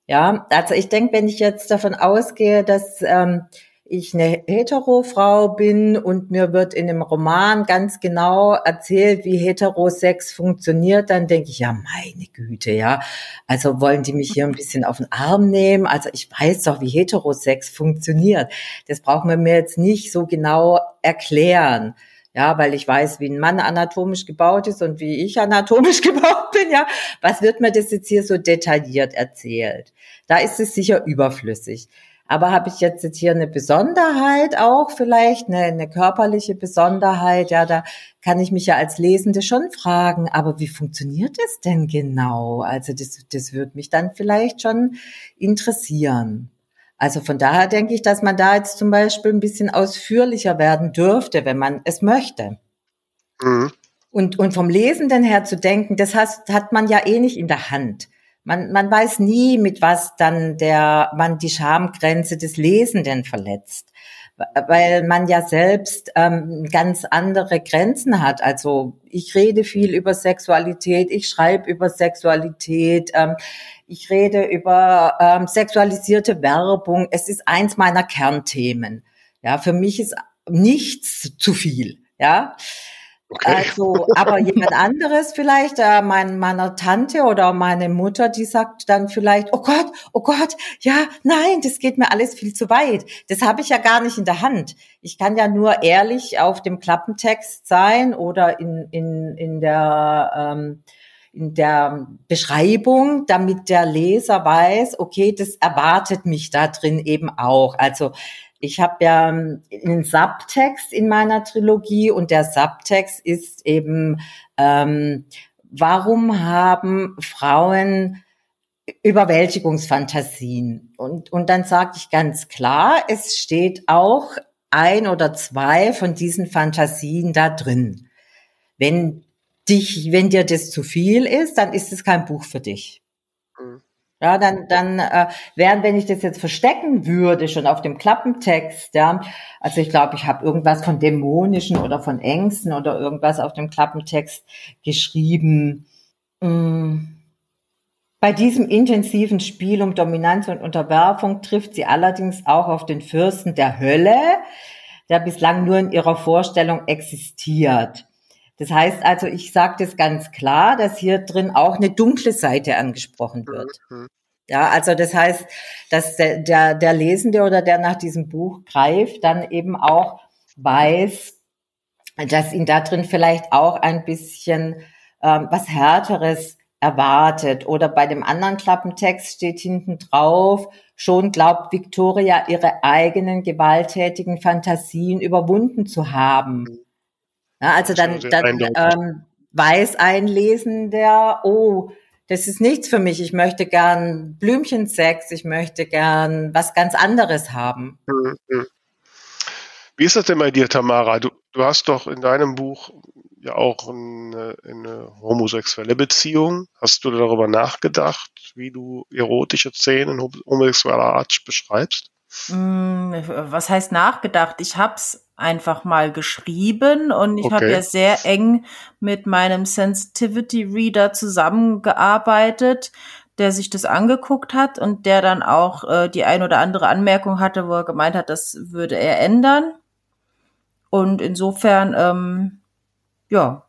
Ja, also ich denke, wenn ich jetzt davon ausgehe, dass ähm, ich eine Hetero-Frau bin und mir wird in einem Roman ganz genau erzählt, wie Heterosex funktioniert, dann denke ich, ja, meine Güte, ja. Also wollen die mich hier ein bisschen auf den Arm nehmen? Also ich weiß doch, wie Heterosex funktioniert. Das brauchen wir mir jetzt nicht so genau erklären. Ja, weil ich weiß, wie ein Mann anatomisch gebaut ist und wie ich anatomisch gebaut bin, ja. Was wird mir das jetzt hier so detailliert erzählt? Da ist es sicher überflüssig. Aber habe ich jetzt, jetzt hier eine Besonderheit auch vielleicht, eine, eine körperliche Besonderheit? Ja, da kann ich mich ja als Lesende schon fragen, aber wie funktioniert es denn genau? Also das, das würde mich dann vielleicht schon interessieren. Also von daher denke ich, dass man da jetzt zum Beispiel ein bisschen ausführlicher werden dürfte, wenn man es möchte. Mhm. Und, und vom Lesenden her zu denken, das hat, hat man ja eh nicht in der Hand. Man, man weiß nie, mit was dann der, man die Schamgrenze des Lesenden verletzt weil man ja selbst ähm, ganz andere Grenzen hat. Also ich rede viel über Sexualität, ich schreibe über Sexualität, ähm, ich rede über ähm, sexualisierte Werbung. Es ist eins meiner Kernthemen. Ja, für mich ist nichts zu viel. Ja, Okay. Also, aber jemand anderes vielleicht, äh, mein, meiner Tante oder meine Mutter, die sagt dann vielleicht, oh Gott, oh Gott, ja, nein, das geht mir alles viel zu weit. Das habe ich ja gar nicht in der Hand. Ich kann ja nur ehrlich auf dem Klappentext sein oder in, in, in der ähm, in der Beschreibung, damit der Leser weiß, okay, das erwartet mich da drin eben auch. Also ich habe ja ähm, einen Subtext in meiner Trilogie und der Subtext ist eben, ähm, warum haben Frauen Überwältigungsfantasien? Und, und dann sage ich ganz klar, es steht auch ein oder zwei von diesen Fantasien da drin. Wenn dich, wenn dir das zu viel ist, dann ist es kein Buch für dich. Ja, dann, dann äh, während wenn ich das jetzt verstecken würde, schon auf dem Klappentext, ja, also ich glaube, ich habe irgendwas von dämonischen oder von Ängsten oder irgendwas auf dem Klappentext geschrieben. Mm. Bei diesem intensiven Spiel um Dominanz und Unterwerfung trifft sie allerdings auch auf den Fürsten der Hölle, der bislang nur in ihrer Vorstellung existiert. Das heißt also, ich sage das ganz klar, dass hier drin auch eine dunkle Seite angesprochen wird. Mhm. Ja, also das heißt, dass der, der, der Lesende oder der nach diesem Buch greift, dann eben auch weiß, dass ihn da drin vielleicht auch ein bisschen ähm, was Härteres erwartet. Oder bei dem anderen Klappentext steht hinten drauf, schon glaubt Victoria ihre eigenen gewalttätigen Fantasien überwunden zu haben. Ja, also dann, dann ähm, weiß ein Lesender, oh, das ist nichts für mich. Ich möchte gern Blümchensex, ich möchte gern was ganz anderes haben. Mhm, mhm. Wie ist das denn bei dir, Tamara? Du, du hast doch in deinem Buch ja auch eine, eine homosexuelle Beziehung. Hast du darüber nachgedacht, wie du erotische Szenen homosexueller Art beschreibst? Mm, was heißt nachgedacht? Ich habe es einfach mal geschrieben und ich okay. habe ja sehr eng mit meinem Sensitivity Reader zusammengearbeitet, der sich das angeguckt hat und der dann auch äh, die ein oder andere Anmerkung hatte, wo er gemeint hat, das würde er ändern. Und insofern, ähm, ja,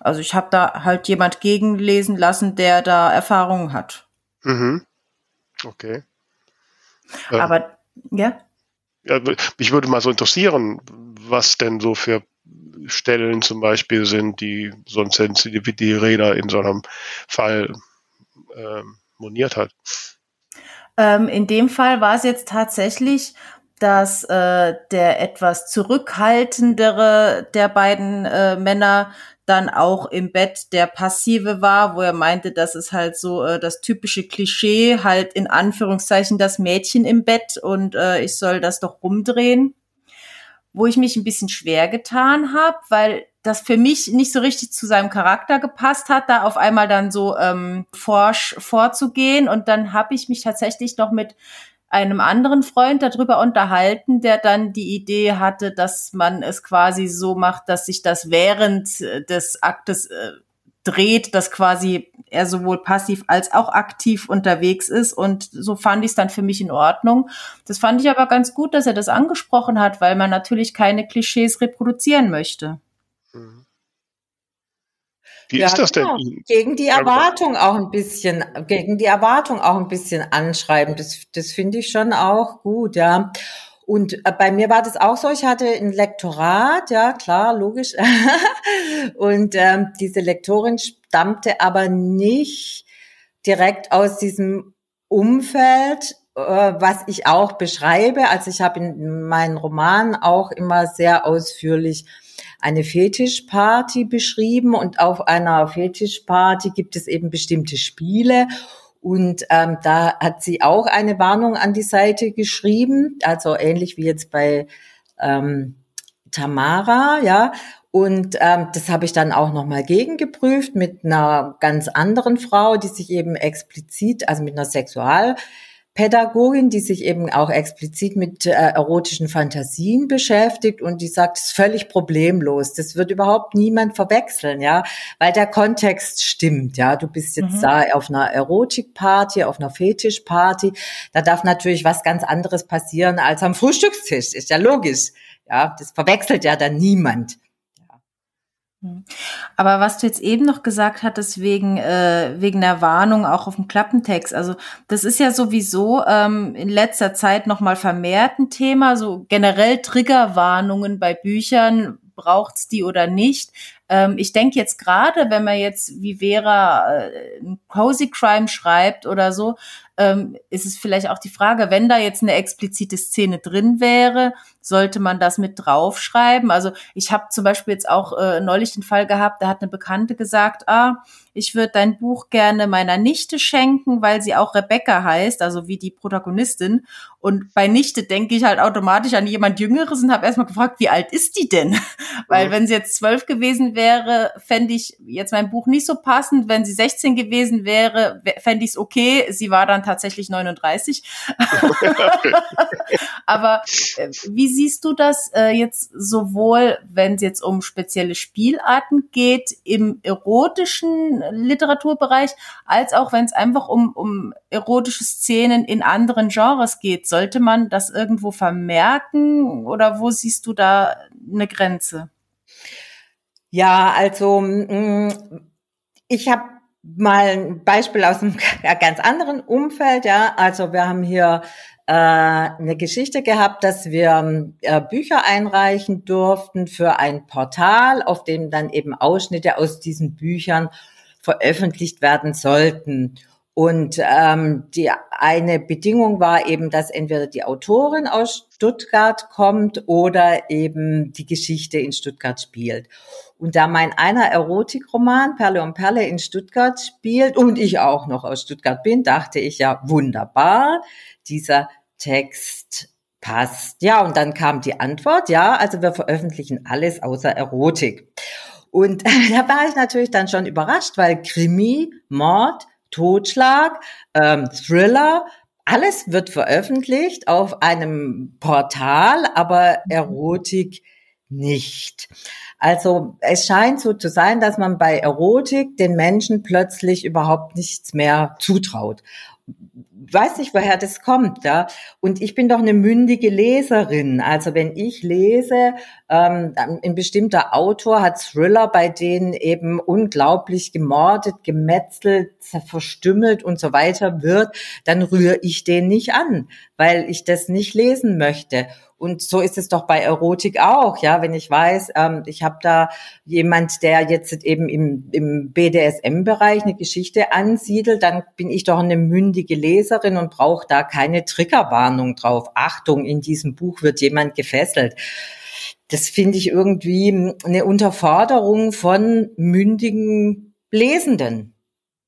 also ich habe da halt jemand gegenlesen lassen, der da Erfahrungen hat. Mhm. Okay. Aber ja. ja. Mich würde mal so interessieren, was denn so für Stellen zum Beispiel sind, die so ein Sensitivity-Räder in so einem Fall ähm, moniert hat. Ähm, in dem Fall war es jetzt tatsächlich, dass äh, der etwas zurückhaltendere der beiden äh, Männer dann auch im Bett der Passive war, wo er meinte, das ist halt so äh, das typische Klischee, halt in Anführungszeichen das Mädchen im Bett und äh, ich soll das doch rumdrehen. Wo ich mich ein bisschen schwer getan habe, weil das für mich nicht so richtig zu seinem Charakter gepasst hat, da auf einmal dann so ähm, forsch vorzugehen. Und dann habe ich mich tatsächlich noch mit einem anderen Freund darüber unterhalten, der dann die Idee hatte, dass man es quasi so macht, dass sich das während des Aktes äh, dreht, dass quasi er sowohl passiv als auch aktiv unterwegs ist. Und so fand ich es dann für mich in Ordnung. Das fand ich aber ganz gut, dass er das angesprochen hat, weil man natürlich keine Klischees reproduzieren möchte. Mhm. Wie ja, ist das genau. denn? Gegen die Erwartung auch ein bisschen, gegen die Erwartung auch ein bisschen anschreiben. Das, das finde ich schon auch gut, ja. Und äh, bei mir war das auch so, ich hatte ein Lektorat, ja klar, logisch. und ähm, diese Lektorin stammte aber nicht direkt aus diesem Umfeld, äh, was ich auch beschreibe. Also ich habe in meinen Romanen auch immer sehr ausführlich eine Fetischparty beschrieben und auf einer Fetischparty gibt es eben bestimmte Spiele und ähm, da hat sie auch eine Warnung an die Seite geschrieben, also ähnlich wie jetzt bei ähm, Tamara, ja. Und ähm, das habe ich dann auch nochmal gegengeprüft mit einer ganz anderen Frau, die sich eben explizit, also mit einer Sexual Pädagogin, die sich eben auch explizit mit äh, erotischen Fantasien beschäftigt und die sagt, es ist völlig problemlos. Das wird überhaupt niemand verwechseln, ja, weil der Kontext stimmt, ja. Du bist jetzt mhm. da auf einer Erotikparty, auf einer Fetischparty. Da darf natürlich was ganz anderes passieren als am Frühstückstisch. Ist ja logisch. Ja, das verwechselt ja dann niemand. Hm. Aber was du jetzt eben noch gesagt hattest, wegen, äh, wegen der Warnung auch auf dem Klappentext, also das ist ja sowieso ähm, in letzter Zeit nochmal vermehrt ein Thema, so generell Triggerwarnungen bei Büchern, braucht's die oder nicht. Ähm, ich denke jetzt gerade, wenn man jetzt wie Vera äh, ein Cozy Crime schreibt oder so, ähm, ist es vielleicht auch die Frage, wenn da jetzt eine explizite Szene drin wäre, sollte man das mit draufschreiben? Also ich habe zum Beispiel jetzt auch äh, neulich den Fall gehabt, da hat eine Bekannte gesagt, ah, ich würde dein Buch gerne meiner Nichte schenken, weil sie auch Rebecca heißt, also wie die Protagonistin. Und bei Nichte denke ich halt automatisch an jemand Jüngeres und habe erstmal gefragt, wie alt ist die denn? weil wenn sie jetzt zwölf gewesen wäre, fände ich jetzt mein Buch nicht so passend. Wenn sie 16 gewesen wäre, fände ich es okay. Sie war dann tatsächlich 39. Aber äh, wie siehst du das äh, jetzt sowohl, wenn es jetzt um spezielle Spielarten geht, im erotischen Literaturbereich, als auch wenn es einfach um, um erotische Szenen in anderen Genres geht. Sollte man das irgendwo vermerken oder wo siehst du da eine Grenze? Ja, also mm, ich habe mal ein Beispiel aus einem ganz anderen Umfeld. Ja, also wir haben hier äh, eine Geschichte gehabt, dass wir äh, Bücher einreichen durften für ein Portal, auf dem dann eben Ausschnitte aus diesen Büchern veröffentlicht werden sollten. Und ähm, die eine Bedingung war eben, dass entweder die Autorin aus Stuttgart kommt oder eben die Geschichte in Stuttgart spielt. Und da mein einer Erotikroman Perle um Perle in Stuttgart spielt und ich auch noch aus Stuttgart bin, dachte ich ja wunderbar, dieser Text passt. Ja, und dann kam die Antwort, ja, also wir veröffentlichen alles außer Erotik. Und da war ich natürlich dann schon überrascht, weil Krimi, Mord, Totschlag, ähm, Thriller, alles wird veröffentlicht auf einem Portal, aber Erotik nicht. Also es scheint so zu sein, dass man bei Erotik den Menschen plötzlich überhaupt nichts mehr zutraut weiß nicht, woher das kommt, ja. Und ich bin doch eine mündige Leserin. Also wenn ich lese, ähm, ein bestimmter Autor hat Thriller, bei denen eben unglaublich gemordet, gemetzelt, verstümmelt und so weiter wird, dann rühre ich den nicht an, weil ich das nicht lesen möchte. Und so ist es doch bei Erotik auch, ja. Wenn ich weiß, ähm, ich habe da jemand, der jetzt eben im, im BDSM-Bereich eine Geschichte ansiedelt, dann bin ich doch eine mündige Leserin und brauche da keine Triggerwarnung drauf. Achtung, in diesem Buch wird jemand gefesselt. Das finde ich irgendwie eine Unterforderung von mündigen Lesenden.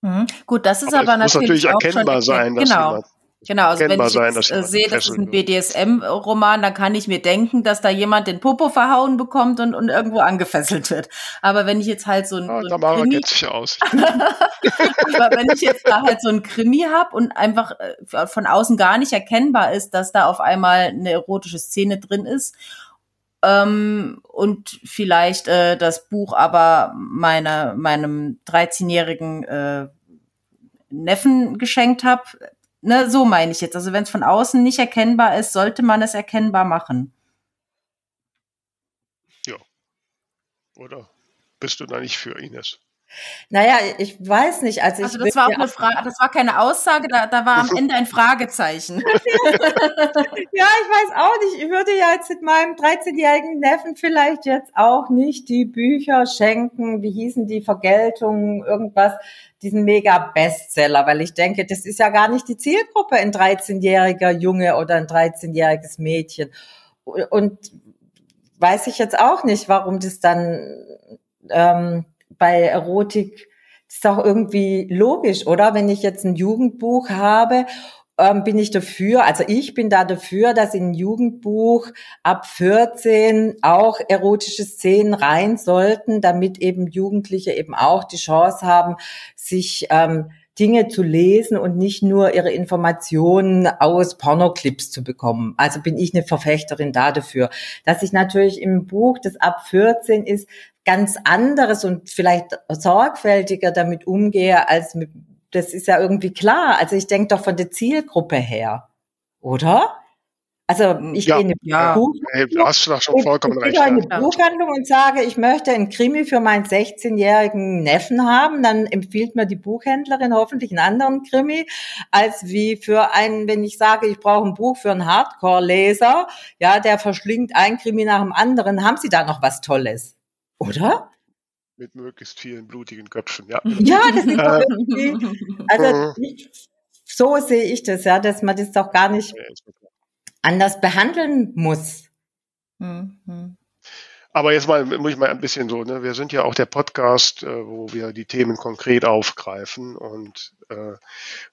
Mhm. Gut, das ist aber, aber natürlich, muss natürlich erkennbar sein. Genau. Genau, also wenn ich sein, jetzt, äh, sehe, das ist ein BDSM-Roman, dann kann ich mir denken, dass da jemand den Popo verhauen bekommt und, und irgendwo angefesselt wird. Aber wenn ich jetzt halt so ein, ah, so ein Krimi, aber wenn ich jetzt da halt so ein Krimi habe und einfach äh, von außen gar nicht erkennbar ist, dass da auf einmal eine erotische Szene drin ist ähm, und vielleicht äh, das Buch aber meine, meinem 13-jährigen äh, Neffen geschenkt habe, Ne, so meine ich jetzt. Also wenn es von außen nicht erkennbar ist, sollte man es erkennbar machen. Ja. Oder bist du da nicht für Ines? Naja, ich weiß nicht. Also, also das war auch eine Frage, das war keine Aussage, da, da war am Ende ein Fragezeichen. ja, ich weiß auch nicht. Ich würde ja jetzt mit meinem 13-jährigen Neffen vielleicht jetzt auch nicht die Bücher schenken, wie hießen die Vergeltungen, irgendwas, diesen Mega-Bestseller, weil ich denke, das ist ja gar nicht die Zielgruppe, ein 13-jähriger Junge oder ein 13-jähriges Mädchen. Und weiß ich jetzt auch nicht, warum das dann ähm, bei Erotik ist auch irgendwie logisch, oder? Wenn ich jetzt ein Jugendbuch habe ähm, bin ich dafür, also ich bin da dafür, dass in ein Jugendbuch ab 14 auch erotische Szenen rein sollten, damit eben Jugendliche eben auch die Chance haben, sich ähm, Dinge zu lesen und nicht nur ihre Informationen aus Pornoclips zu bekommen. Also bin ich eine Verfechterin da dafür. Dass ich natürlich im Buch, das ab 14 ist, ganz anderes und vielleicht sorgfältiger damit umgehe, als mit, das ist ja irgendwie klar. Also ich denke doch von der Zielgruppe her, oder? Also ich ja, gehe in eine ja. Buch hey, hast du schon vollkommen ich. Ich eine Buchhandlung und sage, ich möchte einen Krimi für meinen 16-jährigen Neffen haben, dann empfiehlt mir die Buchhändlerin hoffentlich einen anderen Krimi, als wie für einen, wenn ich sage, ich brauche ein Buch für einen Hardcore-Leser, ja, der verschlingt ein Krimi nach dem anderen. Haben Sie da noch was Tolles? Oder? Mit möglichst vielen blutigen Köpfen, ja. Ja, das ist doch irgendwie, also ich, so sehe ich das, ja, dass man das doch gar nicht anders behandeln muss. Mhm. Aber jetzt mal, muss ich mal ein bisschen so, ne, wir sind ja auch der Podcast, äh, wo wir die Themen konkret aufgreifen und äh,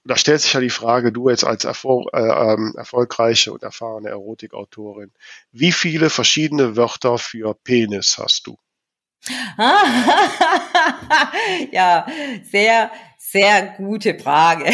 da stellt sich ja die Frage, du jetzt als Erfol äh, ähm, erfolgreiche und erfahrene Erotikautorin, wie viele verschiedene Wörter für Penis hast du? ja, sehr, sehr gute Frage.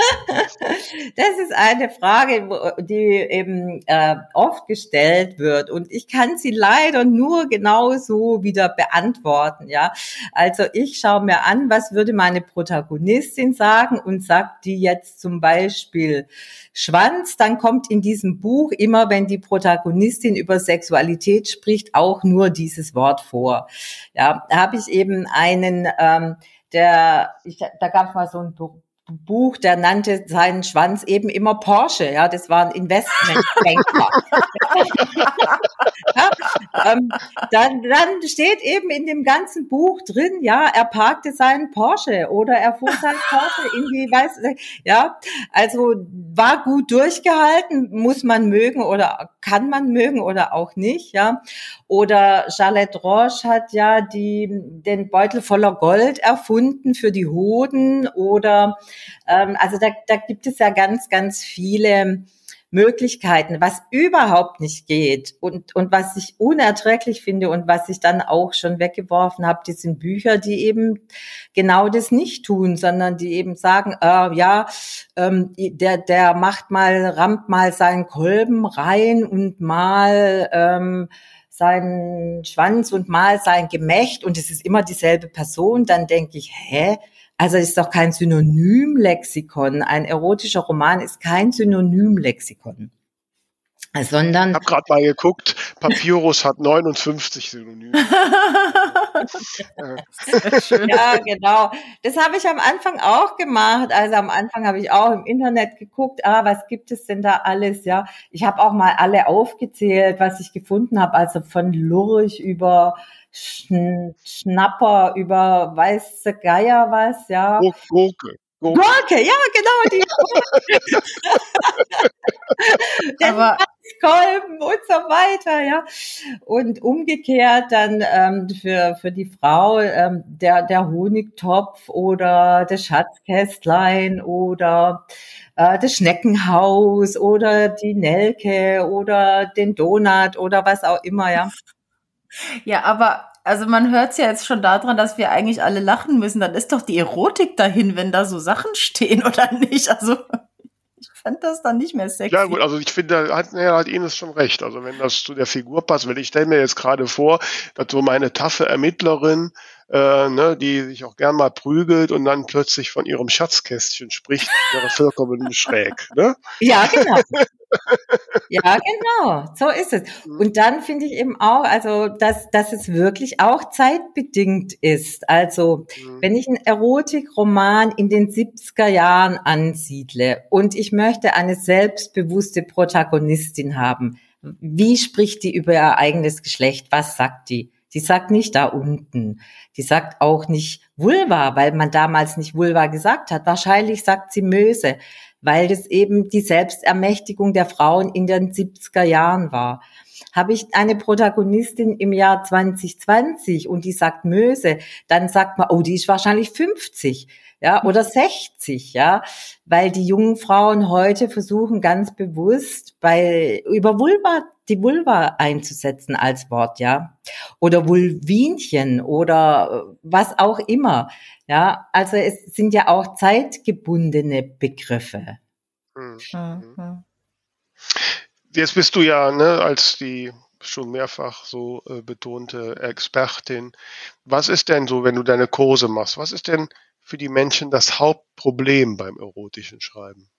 Das ist eine Frage, die eben äh, oft gestellt wird und ich kann sie leider nur genau so wieder beantworten. Ja, also ich schaue mir an, was würde meine Protagonistin sagen und sagt die jetzt zum Beispiel Schwanz, dann kommt in diesem Buch immer, wenn die Protagonistin über Sexualität spricht, auch nur dieses Wort vor. Ja, habe ich eben einen ähm, der, ich, da gab es mal so ein Buch, der nannte seinen Schwanz eben immer Porsche. Ja, das war ein Investmentbanker. ja, ähm, dann, dann steht eben in dem ganzen Buch drin, ja, er parkte seinen Porsche oder er fuhr seinen Porsche in die, weiß, ja, also war gut durchgehalten, muss man mögen oder kann man mögen oder auch nicht, ja. Oder Charlotte Roche hat ja die, den Beutel voller Gold erfunden für die Hoden oder ähm, also da, da gibt es ja ganz, ganz viele Möglichkeiten, was überhaupt nicht geht und, und was ich unerträglich finde und was ich dann auch schon weggeworfen habe, die sind Bücher, die eben genau das nicht tun, sondern die eben sagen, äh, ja, ähm, der, der macht mal, rammt mal seinen Kolben rein und mal ähm, seinen Schwanz und mal sein Gemächt und es ist immer dieselbe Person, dann denke ich, hä? Also ist doch kein Synonymlexikon. Ein erotischer Roman ist kein Synonymlexikon. Sondern. Ich habe gerade mal geguckt, Papyrus hat 59 Synonyme. ja, genau. Das habe ich am Anfang auch gemacht. Also am Anfang habe ich auch im Internet geguckt, ah, was gibt es denn da alles? Ja, ich habe auch mal alle aufgezählt, was ich gefunden habe. Also von Lurch über Schnapper über weiße Geier was, ja. Gurke. Gurke, Gurke ja, genau, die Aber Kolben und so weiter, ja. Und umgekehrt dann ähm, für, für die Frau ähm, der, der Honigtopf oder das Schatzkästlein oder äh, das Schneckenhaus oder die Nelke oder den Donut oder was auch immer, ja. Ja, aber also man hört es ja jetzt schon daran, dass wir eigentlich alle lachen müssen. Dann ist doch die Erotik dahin, wenn da so Sachen stehen oder nicht. Also ich fand das dann nicht mehr sexy. Ja gut, also ich finde, da hat, ja, hat Ines schon recht. Also wenn das zu der Figur passt, weil ich stelle mir jetzt gerade vor, dass so meine taffe Ermittlerin äh, ne, die sich auch gern mal prügelt und dann plötzlich von ihrem Schatzkästchen spricht, wäre vollkommen schräg. Ne? Ja, genau. ja, genau. So ist es. Mhm. Und dann finde ich eben auch, also, dass, dass es wirklich auch zeitbedingt ist. Also, mhm. wenn ich einen Erotikroman in den 70er Jahren ansiedle und ich möchte eine selbstbewusste Protagonistin haben, wie spricht die über ihr eigenes Geschlecht? Was sagt die? Die sagt nicht da unten. Die sagt auch nicht Vulva, weil man damals nicht Vulva gesagt hat. Wahrscheinlich sagt sie Möse, weil das eben die Selbstermächtigung der Frauen in den 70er Jahren war. Habe ich eine Protagonistin im Jahr 2020 und die sagt Möse, dann sagt man, oh, die ist wahrscheinlich 50 ja, oder 60, ja, weil die jungen Frauen heute versuchen ganz bewusst bei über Vulva die Vulva einzusetzen als Wort, ja, oder Vulvinchen oder was auch immer, ja, also es sind ja auch zeitgebundene Begriffe. Mhm. Mhm. Jetzt bist du ja, ne, als die schon mehrfach so äh, betonte Expertin. Was ist denn so, wenn du deine Kurse machst? Was ist denn für die Menschen das Hauptproblem beim erotischen Schreiben?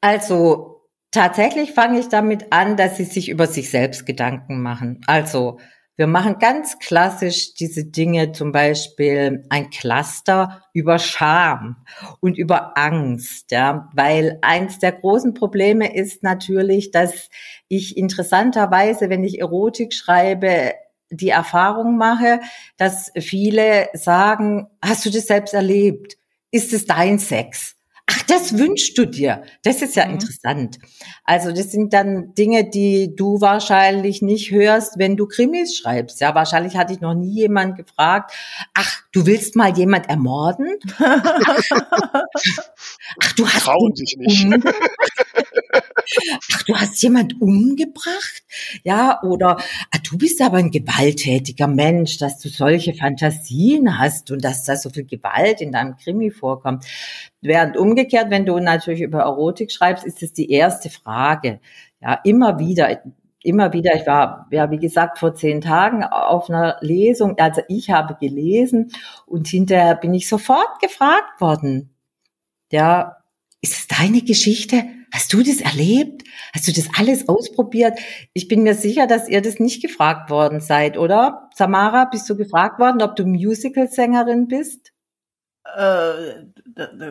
Also tatsächlich fange ich damit an, dass sie sich über sich selbst Gedanken machen. Also wir machen ganz klassisch diese Dinge, zum Beispiel ein Cluster über Scham und über Angst, ja, weil eins der großen Probleme ist natürlich, dass ich interessanterweise, wenn ich Erotik schreibe, die Erfahrung mache, dass viele sagen, hast du das selbst erlebt? Ist es dein Sex? Ach, das wünschst du dir. Das ist ja mhm. interessant. Also das sind dann Dinge, die du wahrscheinlich nicht hörst, wenn du Krimis schreibst. Ja, wahrscheinlich hatte ich noch nie jemand gefragt, ach, du willst mal jemand ermorden? ach, du hast Trauen sich nicht. ach, du hast jemand umgebracht? Ja, oder ah, du bist aber ein gewalttätiger Mensch, dass du solche Fantasien hast und dass da so viel Gewalt in deinem Krimi vorkommt. Während umgekehrt, wenn du natürlich über Erotik schreibst, ist es die erste Frage. Ja, immer wieder, immer wieder. Ich war, ja, wie gesagt, vor zehn Tagen auf einer Lesung. Also ich habe gelesen und hinterher bin ich sofort gefragt worden. Ja, ist es deine Geschichte? Hast du das erlebt? Hast du das alles ausprobiert? Ich bin mir sicher, dass ihr das nicht gefragt worden seid, oder? Samara, bist du gefragt worden, ob du Musical-Sängerin bist? Äh,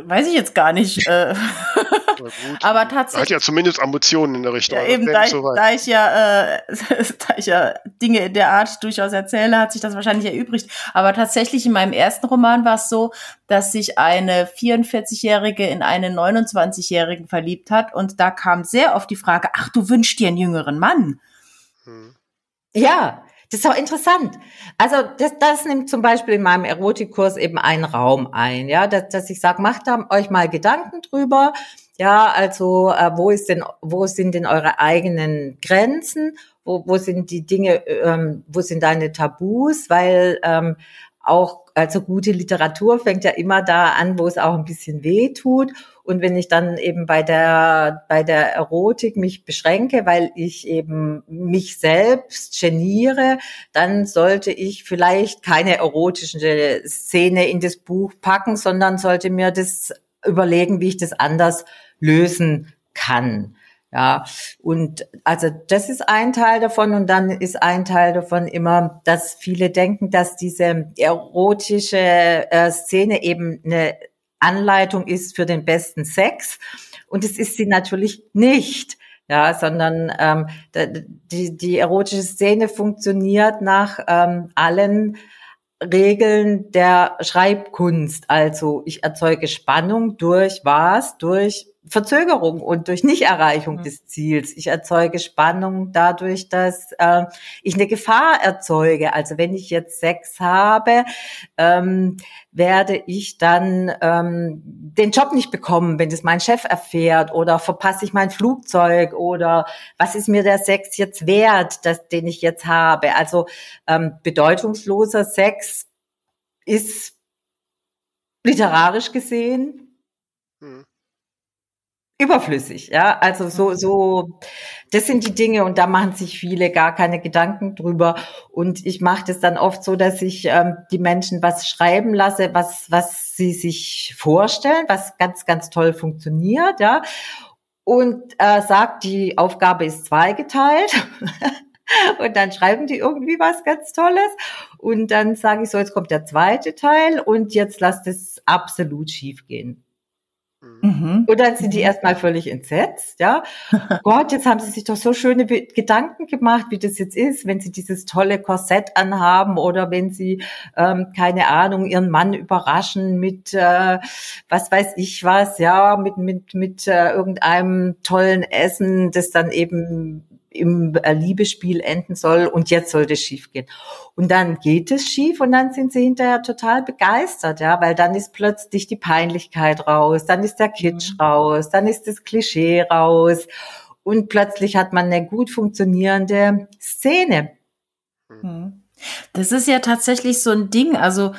weiß ich jetzt gar nicht. Äh. Aber tatsächlich. Hat ja zumindest Ambitionen in der Richtung. Ja, eben, da ich, so da ich ja, äh, da ich ja Dinge in der Art durchaus erzähle, hat sich das wahrscheinlich erübrigt. Aber tatsächlich in meinem ersten Roman war es so, dass sich eine 44-Jährige in einen 29-Jährigen verliebt hat und da kam sehr oft die Frage, ach, du wünschst dir einen jüngeren Mann. Hm. Ja, das ist auch interessant. Also das, das nimmt zum Beispiel in meinem Erotikkurs eben einen Raum ein, ja, dass, dass ich sage, macht da euch mal Gedanken drüber. Ja, also äh, wo ist denn, wo sind denn eure eigenen Grenzen? Wo, wo sind die Dinge, ähm, wo sind deine Tabus? Weil ähm, auch, also gute Literatur fängt ja immer da an, wo es auch ein bisschen weh tut. Und wenn ich dann eben bei der, bei der Erotik mich beschränke, weil ich eben mich selbst geniere, dann sollte ich vielleicht keine erotische Szene in das Buch packen, sondern sollte mir das überlegen, wie ich das anders lösen kann. Ja, und also das ist ein Teil davon und dann ist ein Teil davon immer, dass viele denken, dass diese erotische äh, Szene eben eine Anleitung ist für den besten Sex und es ist sie natürlich nicht. Ja, sondern ähm, die, die erotische Szene funktioniert nach ähm, allen Regeln der Schreibkunst. Also ich erzeuge Spannung durch was? Durch Verzögerung und durch Nichterreichung mhm. des Ziels. Ich erzeuge Spannung dadurch, dass äh, ich eine Gefahr erzeuge. Also wenn ich jetzt Sex habe, ähm, werde ich dann ähm, den Job nicht bekommen, wenn das mein Chef erfährt oder verpasse ich mein Flugzeug oder was ist mir der Sex jetzt wert, das, den ich jetzt habe. Also ähm, bedeutungsloser Sex ist literarisch gesehen hm überflüssig, ja. Also so, so, das sind die Dinge und da machen sich viele gar keine Gedanken drüber. Und ich mache das dann oft so, dass ich ähm, die Menschen was schreiben lasse, was, was sie sich vorstellen, was ganz, ganz toll funktioniert, ja. Und äh, sagt, die Aufgabe ist zweigeteilt. Und dann schreiben die irgendwie was ganz Tolles. Und dann sage ich so, jetzt kommt der zweite Teil und jetzt lasst es absolut schief gehen. Mhm. Und dann sind die mhm. erstmal völlig entsetzt, ja. Gott, jetzt haben sie sich doch so schöne Gedanken gemacht, wie das jetzt ist, wenn sie dieses tolle Korsett anhaben oder wenn sie, ähm, keine Ahnung, ihren Mann überraschen mit, äh, was weiß ich was, ja, mit, mit, mit äh, irgendeinem tollen Essen, das dann eben im äh, Liebesspiel enden soll und jetzt soll das schief gehen. Und dann geht es schief und dann sind sie hinterher total begeistert, ja, weil dann ist plötzlich die Peinlichkeit raus, dann ist der Kitsch mhm. raus, dann ist das Klischee raus und plötzlich hat man eine gut funktionierende Szene. Mhm. Das ist ja tatsächlich so ein Ding, also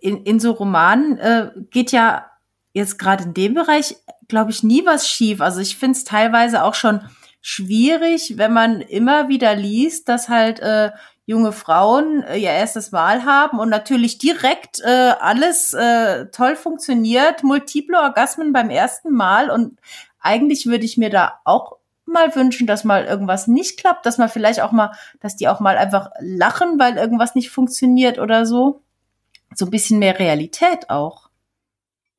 in, in so Romanen äh, geht ja jetzt gerade in dem Bereich, glaube ich, nie was schief. Also ich finde es teilweise auch schon schwierig, wenn man immer wieder liest, dass halt äh, junge Frauen äh, ihr erstes Mal haben und natürlich direkt äh, alles äh, toll funktioniert, multiple Orgasmen beim ersten Mal und eigentlich würde ich mir da auch mal wünschen, dass mal irgendwas nicht klappt, dass man vielleicht auch mal, dass die auch mal einfach lachen, weil irgendwas nicht funktioniert oder so. So ein bisschen mehr Realität auch.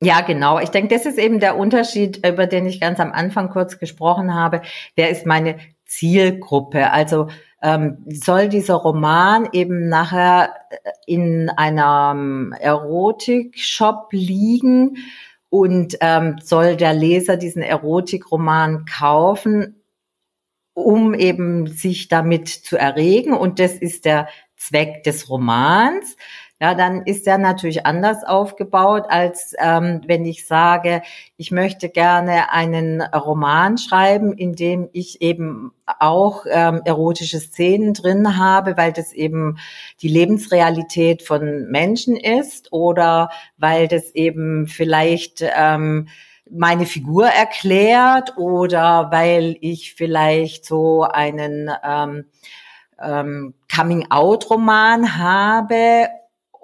Ja, genau. Ich denke, das ist eben der Unterschied, über den ich ganz am Anfang kurz gesprochen habe. Wer ist meine Zielgruppe? Also ähm, soll dieser Roman eben nachher in einem Erotik-Shop liegen und ähm, soll der Leser diesen Erotikroman kaufen, um eben sich damit zu erregen? Und das ist der Zweck des Romans ja, dann ist der natürlich anders aufgebaut, als ähm, wenn ich sage, ich möchte gerne einen Roman schreiben, in dem ich eben auch ähm, erotische Szenen drin habe, weil das eben die Lebensrealität von Menschen ist oder weil das eben vielleicht ähm, meine Figur erklärt oder weil ich vielleicht so einen ähm, ähm, Coming-out-Roman habe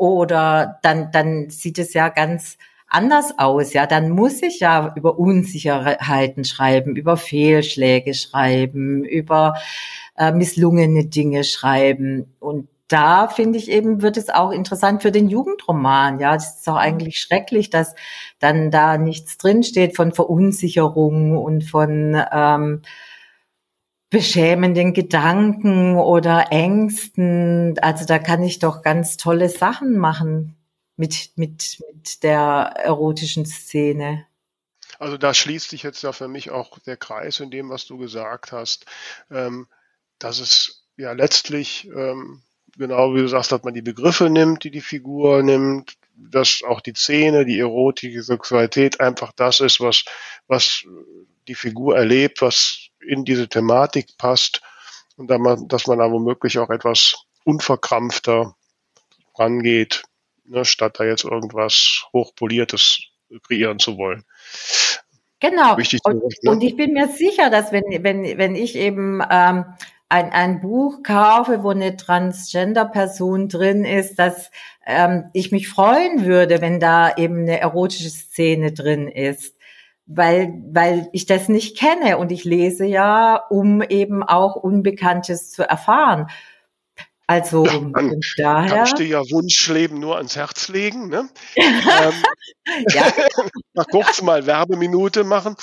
oder dann, dann sieht es ja ganz anders aus. Ja, dann muss ich ja über Unsicherheiten schreiben, über Fehlschläge schreiben, über äh, misslungene Dinge schreiben. Und da finde ich eben, wird es auch interessant für den Jugendroman. Ja, es ist auch eigentlich schrecklich, dass dann da nichts drinsteht von Verunsicherung und von ähm, beschämenden Gedanken oder Ängsten. Also da kann ich doch ganz tolle Sachen machen mit, mit, mit der erotischen Szene. Also da schließt sich jetzt ja für mich auch der Kreis in dem, was du gesagt hast, ähm, dass es ja letztlich, ähm, genau wie du sagst, dass man die Begriffe nimmt, die die Figur nimmt, dass auch die Szene, die Erotik, die Sexualität einfach das ist, was, was die Figur erlebt, was in diese Thematik passt und dass man, dass man da womöglich auch etwas unverkrampfter rangeht, ne, statt da jetzt irgendwas Hochpoliertes kreieren zu wollen. Genau. Wichtig und, ne? und ich bin mir sicher, dass wenn, wenn, wenn ich eben ähm, ein, ein Buch kaufe, wo eine Transgender-Person drin ist, dass ähm, ich mich freuen würde, wenn da eben eine erotische Szene drin ist weil, weil ich das nicht kenne und ich lese ja, um eben auch Unbekanntes zu erfahren. Also ja, man, daher kann ich dir ja Wunschleben nur ans Herz legen. Ne? ähm, ja. mal kurz mal Werbeminute machen.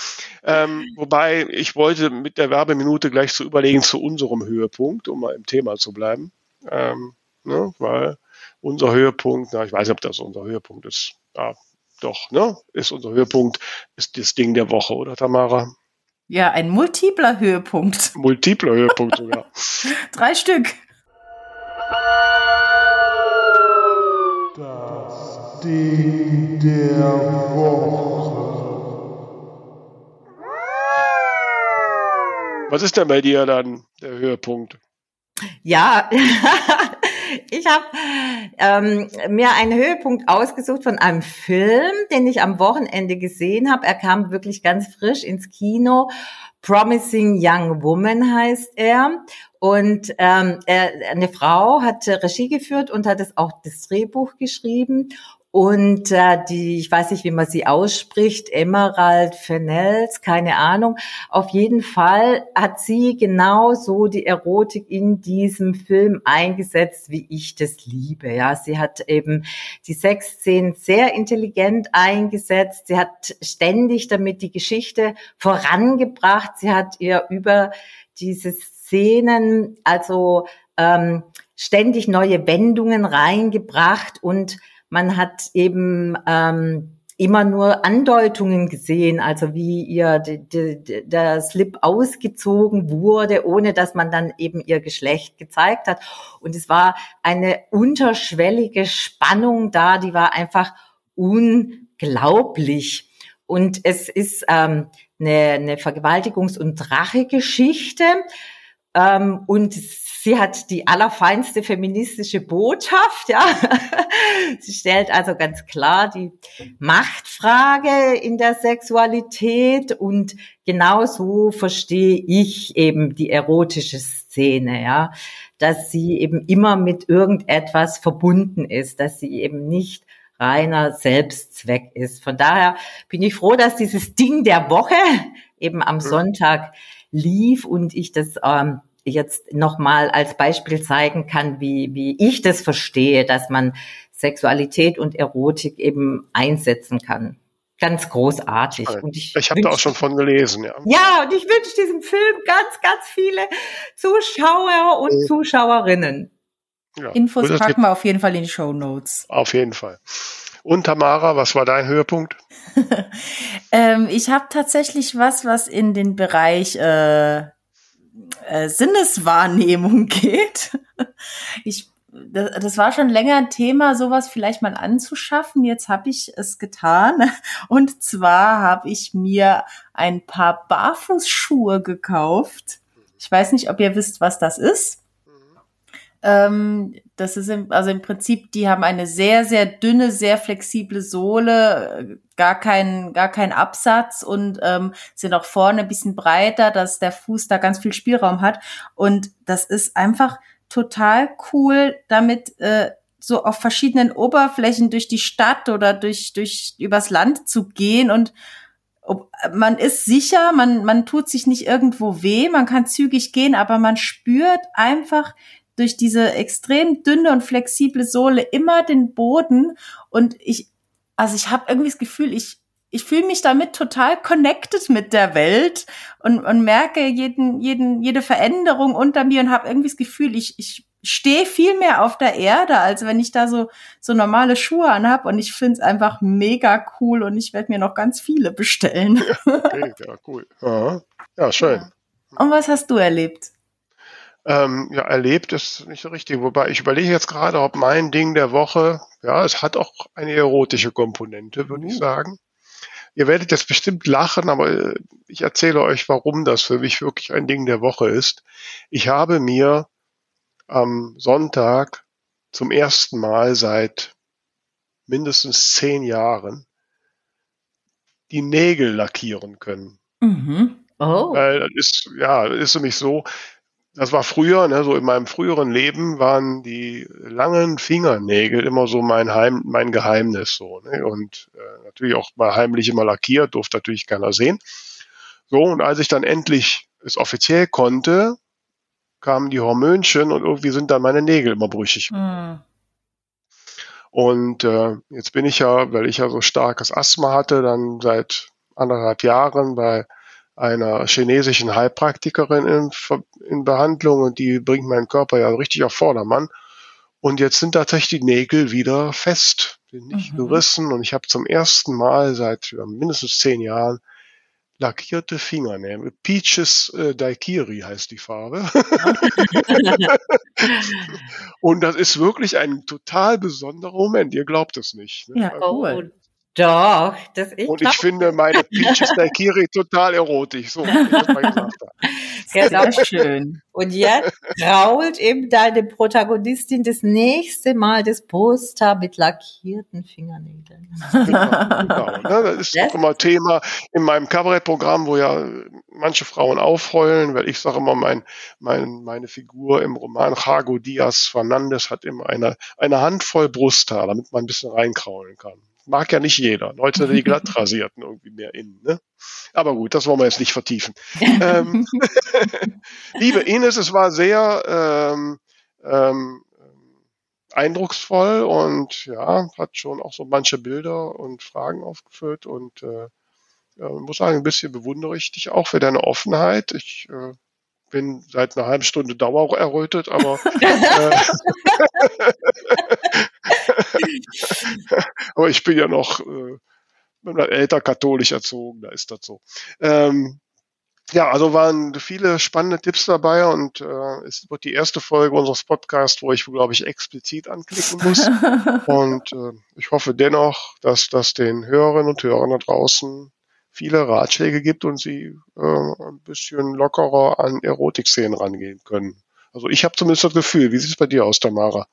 Ähm, wobei ich wollte mit der Werbeminute gleich zu überlegen zu unserem Höhepunkt, um mal im Thema zu bleiben. Ähm, ne? Weil unser Höhepunkt, na, ich weiß nicht, ob das unser Höhepunkt ist. Ja, doch, ne? Ist unser Höhepunkt, ist das Ding der Woche, oder Tamara? Ja, ein multipler Höhepunkt. Multipler Höhepunkt sogar. Drei Stück. Das Ding der Woche. Was ist denn bei dir dann der Höhepunkt? Ja, ich habe ähm, mir einen Höhepunkt ausgesucht von einem Film, den ich am Wochenende gesehen habe. Er kam wirklich ganz frisch ins Kino. Promising Young Woman heißt er. Und ähm, er, eine Frau hat Regie geführt und hat es auch das Drehbuch geschrieben. Und äh, die, ich weiß nicht, wie man sie ausspricht, Emerald Fennels, keine Ahnung. Auf jeden Fall hat sie genau so die Erotik in diesem Film eingesetzt, wie ich das liebe. Ja, sie hat eben die Sexszenen sehr intelligent eingesetzt. Sie hat ständig damit die Geschichte vorangebracht. Sie hat ihr über diese Szenen also ähm, ständig neue Wendungen reingebracht und man hat eben ähm, immer nur Andeutungen gesehen, also wie ihr der Slip ausgezogen wurde, ohne dass man dann eben ihr Geschlecht gezeigt hat. Und es war eine unterschwellige Spannung da, die war einfach unglaublich. Und es ist ähm, eine, eine Vergewaltigungs- und Rachegeschichte. Ähm, und Sie hat die allerfeinste feministische Botschaft, ja. Sie stellt also ganz klar die Machtfrage in der Sexualität und genauso verstehe ich eben die erotische Szene, ja, dass sie eben immer mit irgendetwas verbunden ist, dass sie eben nicht reiner Selbstzweck ist. Von daher bin ich froh, dass dieses Ding der Woche eben am Sonntag lief und ich das ähm, jetzt nochmal als Beispiel zeigen kann, wie, wie ich das verstehe, dass man Sexualität und Erotik eben einsetzen kann. Ganz großartig. Und ich ich habe da auch schon von gelesen, ja. Ja, und ich wünsche diesem Film ganz, ganz viele Zuschauer und mhm. Zuschauerinnen. Ja. Infos packen wir auf jeden Fall in die Show Notes. Auf jeden Fall. Und Tamara, was war dein Höhepunkt? ähm, ich habe tatsächlich was, was in den Bereich äh, äh, Sinneswahrnehmung geht. Ich, das, das war schon länger ein Thema, sowas vielleicht mal anzuschaffen. Jetzt habe ich es getan. Und zwar habe ich mir ein paar Barfußschuhe gekauft. Ich weiß nicht, ob ihr wisst, was das ist. Ähm, das ist im, also im Prinzip, die haben eine sehr, sehr dünne, sehr flexible Sohle, gar kein, gar kein Absatz und ähm, sind auch vorne ein bisschen breiter, dass der Fuß da ganz viel Spielraum hat. Und das ist einfach total cool, damit äh, so auf verschiedenen Oberflächen durch die Stadt oder durch, durch übers Land zu gehen und man ist sicher, man, man tut sich nicht irgendwo weh, man kann zügig gehen, aber man spürt einfach durch diese extrem dünne und flexible Sohle immer den Boden und ich, also ich habe irgendwie das Gefühl, ich, ich fühle mich damit total connected mit der Welt und, und merke jeden, jeden, jede Veränderung unter mir und habe irgendwie das Gefühl, ich, ich stehe viel mehr auf der Erde, als wenn ich da so, so normale Schuhe anhab und ich finde es einfach mega cool und ich werde mir noch ganz viele bestellen. ja, cool. Aha. Ja, schön. Und was hast du erlebt? Ähm, ja, erlebt ist nicht so richtig. Wobei ich überlege jetzt gerade, ob mein Ding der Woche, ja, es hat auch eine erotische Komponente, würde ich uh. sagen. Ihr werdet jetzt bestimmt lachen, aber äh, ich erzähle euch, warum das für mich wirklich ein Ding der Woche ist. Ich habe mir am Sonntag zum ersten Mal seit mindestens zehn Jahren die Nägel lackieren können. Mhm. Oh. Weil das ist, ja, ist nämlich so, das war früher, ne, so in meinem früheren Leben waren die langen Fingernägel immer so mein Heim, mein Geheimnis so, ne? Und äh, natürlich auch mal heimlich immer lackiert, durfte natürlich keiner sehen. So, und als ich dann endlich es offiziell konnte, kamen die Hormönchen und irgendwie sind dann meine Nägel immer brüchig. Mhm. Und äh, jetzt bin ich ja, weil ich ja so starkes Asthma hatte, dann seit anderthalb Jahren bei einer chinesischen Heilpraktikerin in, in Behandlung und die bringt meinen Körper ja richtig auf Vordermann. Und jetzt sind tatsächlich die Nägel wieder fest. bin nicht mhm. gerissen und ich habe zum ersten Mal seit mindestens zehn Jahren lackierte Fingernägel. Peaches äh, Daikiri heißt die Farbe. und das ist wirklich ein total besonderer Moment. Ihr glaubt es nicht. Ne? Ja, also cool. Doch, das ich Und ich finde meine Peaches Daikiri total erotisch. So, wie ich das mal gesagt habe. Genau. Sehr schön. Und jetzt krault eben deine Protagonistin das nächste Mal das Poster mit lackierten Fingernägeln. Genau, genau. Ne, das ist yes. auch immer Thema in meinem Kabarettprogramm, wo ja manche Frauen aufheulen, weil ich sage immer, mein, mein, meine Figur im Roman Jago Diaz Fernandez hat immer eine, eine Handvoll Brusthaar, damit man ein bisschen reinkraulen kann mag ja nicht jeder. Leute, die glatt rasierten irgendwie mehr innen. Ne? Aber gut, das wollen wir jetzt nicht vertiefen. ähm, liebe Ines, es war sehr ähm, ähm, eindrucksvoll und ja, hat schon auch so manche Bilder und Fragen aufgeführt und äh, muss sagen, ein bisschen bewundere ich dich auch für deine Offenheit. Ich äh, bin seit einer halben Stunde Dauer errötet, aber äh, aber ich bin ja noch äh, älter katholisch erzogen, da ist das so. Ähm, ja, also waren viele spannende Tipps dabei und äh, es wird die erste Folge unseres Podcasts, wo ich, glaube ich, explizit anklicken muss. und äh, ich hoffe dennoch, dass das den Hörerinnen und Hörern da draußen viele Ratschläge gibt und sie äh, ein bisschen lockerer an Erotikszenen rangehen können. Also ich habe zumindest das Gefühl. Wie sieht es bei dir aus, Tamara?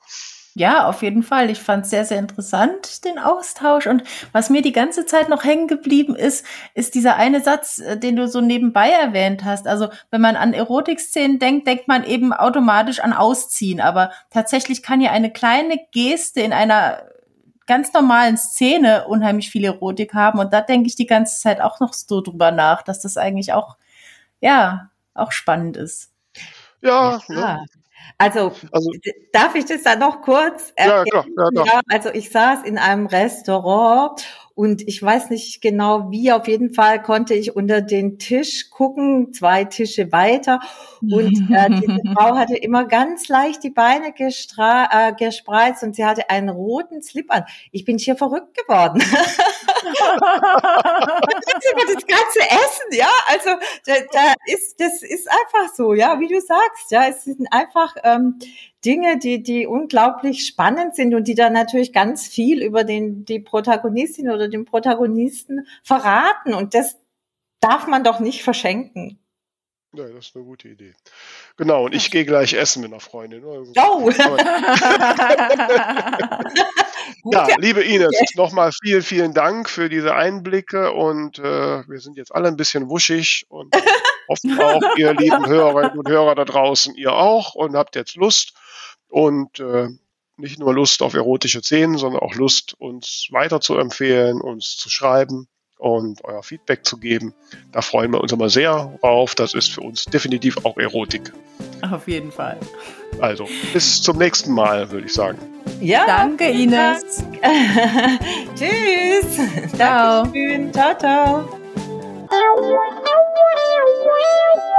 Ja, auf jeden Fall. Ich fand es sehr, sehr interessant, den Austausch. Und was mir die ganze Zeit noch hängen geblieben ist, ist dieser eine Satz, äh, den du so nebenbei erwähnt hast. Also wenn man an Erotikszenen denkt, denkt man eben automatisch an Ausziehen. Aber tatsächlich kann ja eine kleine Geste in einer ganz normalen Szene unheimlich viel Erotik haben. Und da denke ich die ganze Zeit auch noch so drüber nach, dass das eigentlich auch, ja, auch spannend ist. Ja, ja. Ne? Also, also, darf ich das da noch kurz ergänzen? Ja, klar, ja, ja, also ich saß in einem Restaurant und ich weiß nicht genau wie, auf jeden Fall konnte ich unter den Tisch gucken, zwei Tische weiter. Und äh, diese Frau hatte immer ganz leicht die Beine gestra äh, gespreizt und sie hatte einen roten Slip an. Ich bin hier verrückt geworden. das ganze Essen, ja, also da, da ist, das ist einfach so, ja, wie du sagst, ja, es sind einfach ähm, Dinge, die, die unglaublich spannend sind und die dann natürlich ganz viel über den, die Protagonistin oder den Protagonisten verraten. Und das darf man doch nicht verschenken. Ja, das ist eine gute Idee. Genau, und ich gehe gleich essen mit einer Freundin. Oh! ja, liebe Ines, nochmal vielen, vielen Dank für diese Einblicke und äh, wir sind jetzt alle ein bisschen wuschig und hoffen auch, ihr lieben Hörerinnen und Hörer da draußen, ihr auch und habt jetzt Lust und äh, nicht nur Lust auf erotische Szenen, sondern auch Lust, uns weiter zu empfehlen, uns zu schreiben und euer Feedback zu geben. Da freuen wir uns immer sehr drauf. Das ist für uns definitiv auch Erotik. Auf jeden Fall. Also, bis zum nächsten Mal, würde ich sagen. Ja. Danke, Ines. Tschüss. Ciao. Dankeschön. Ciao, ciao.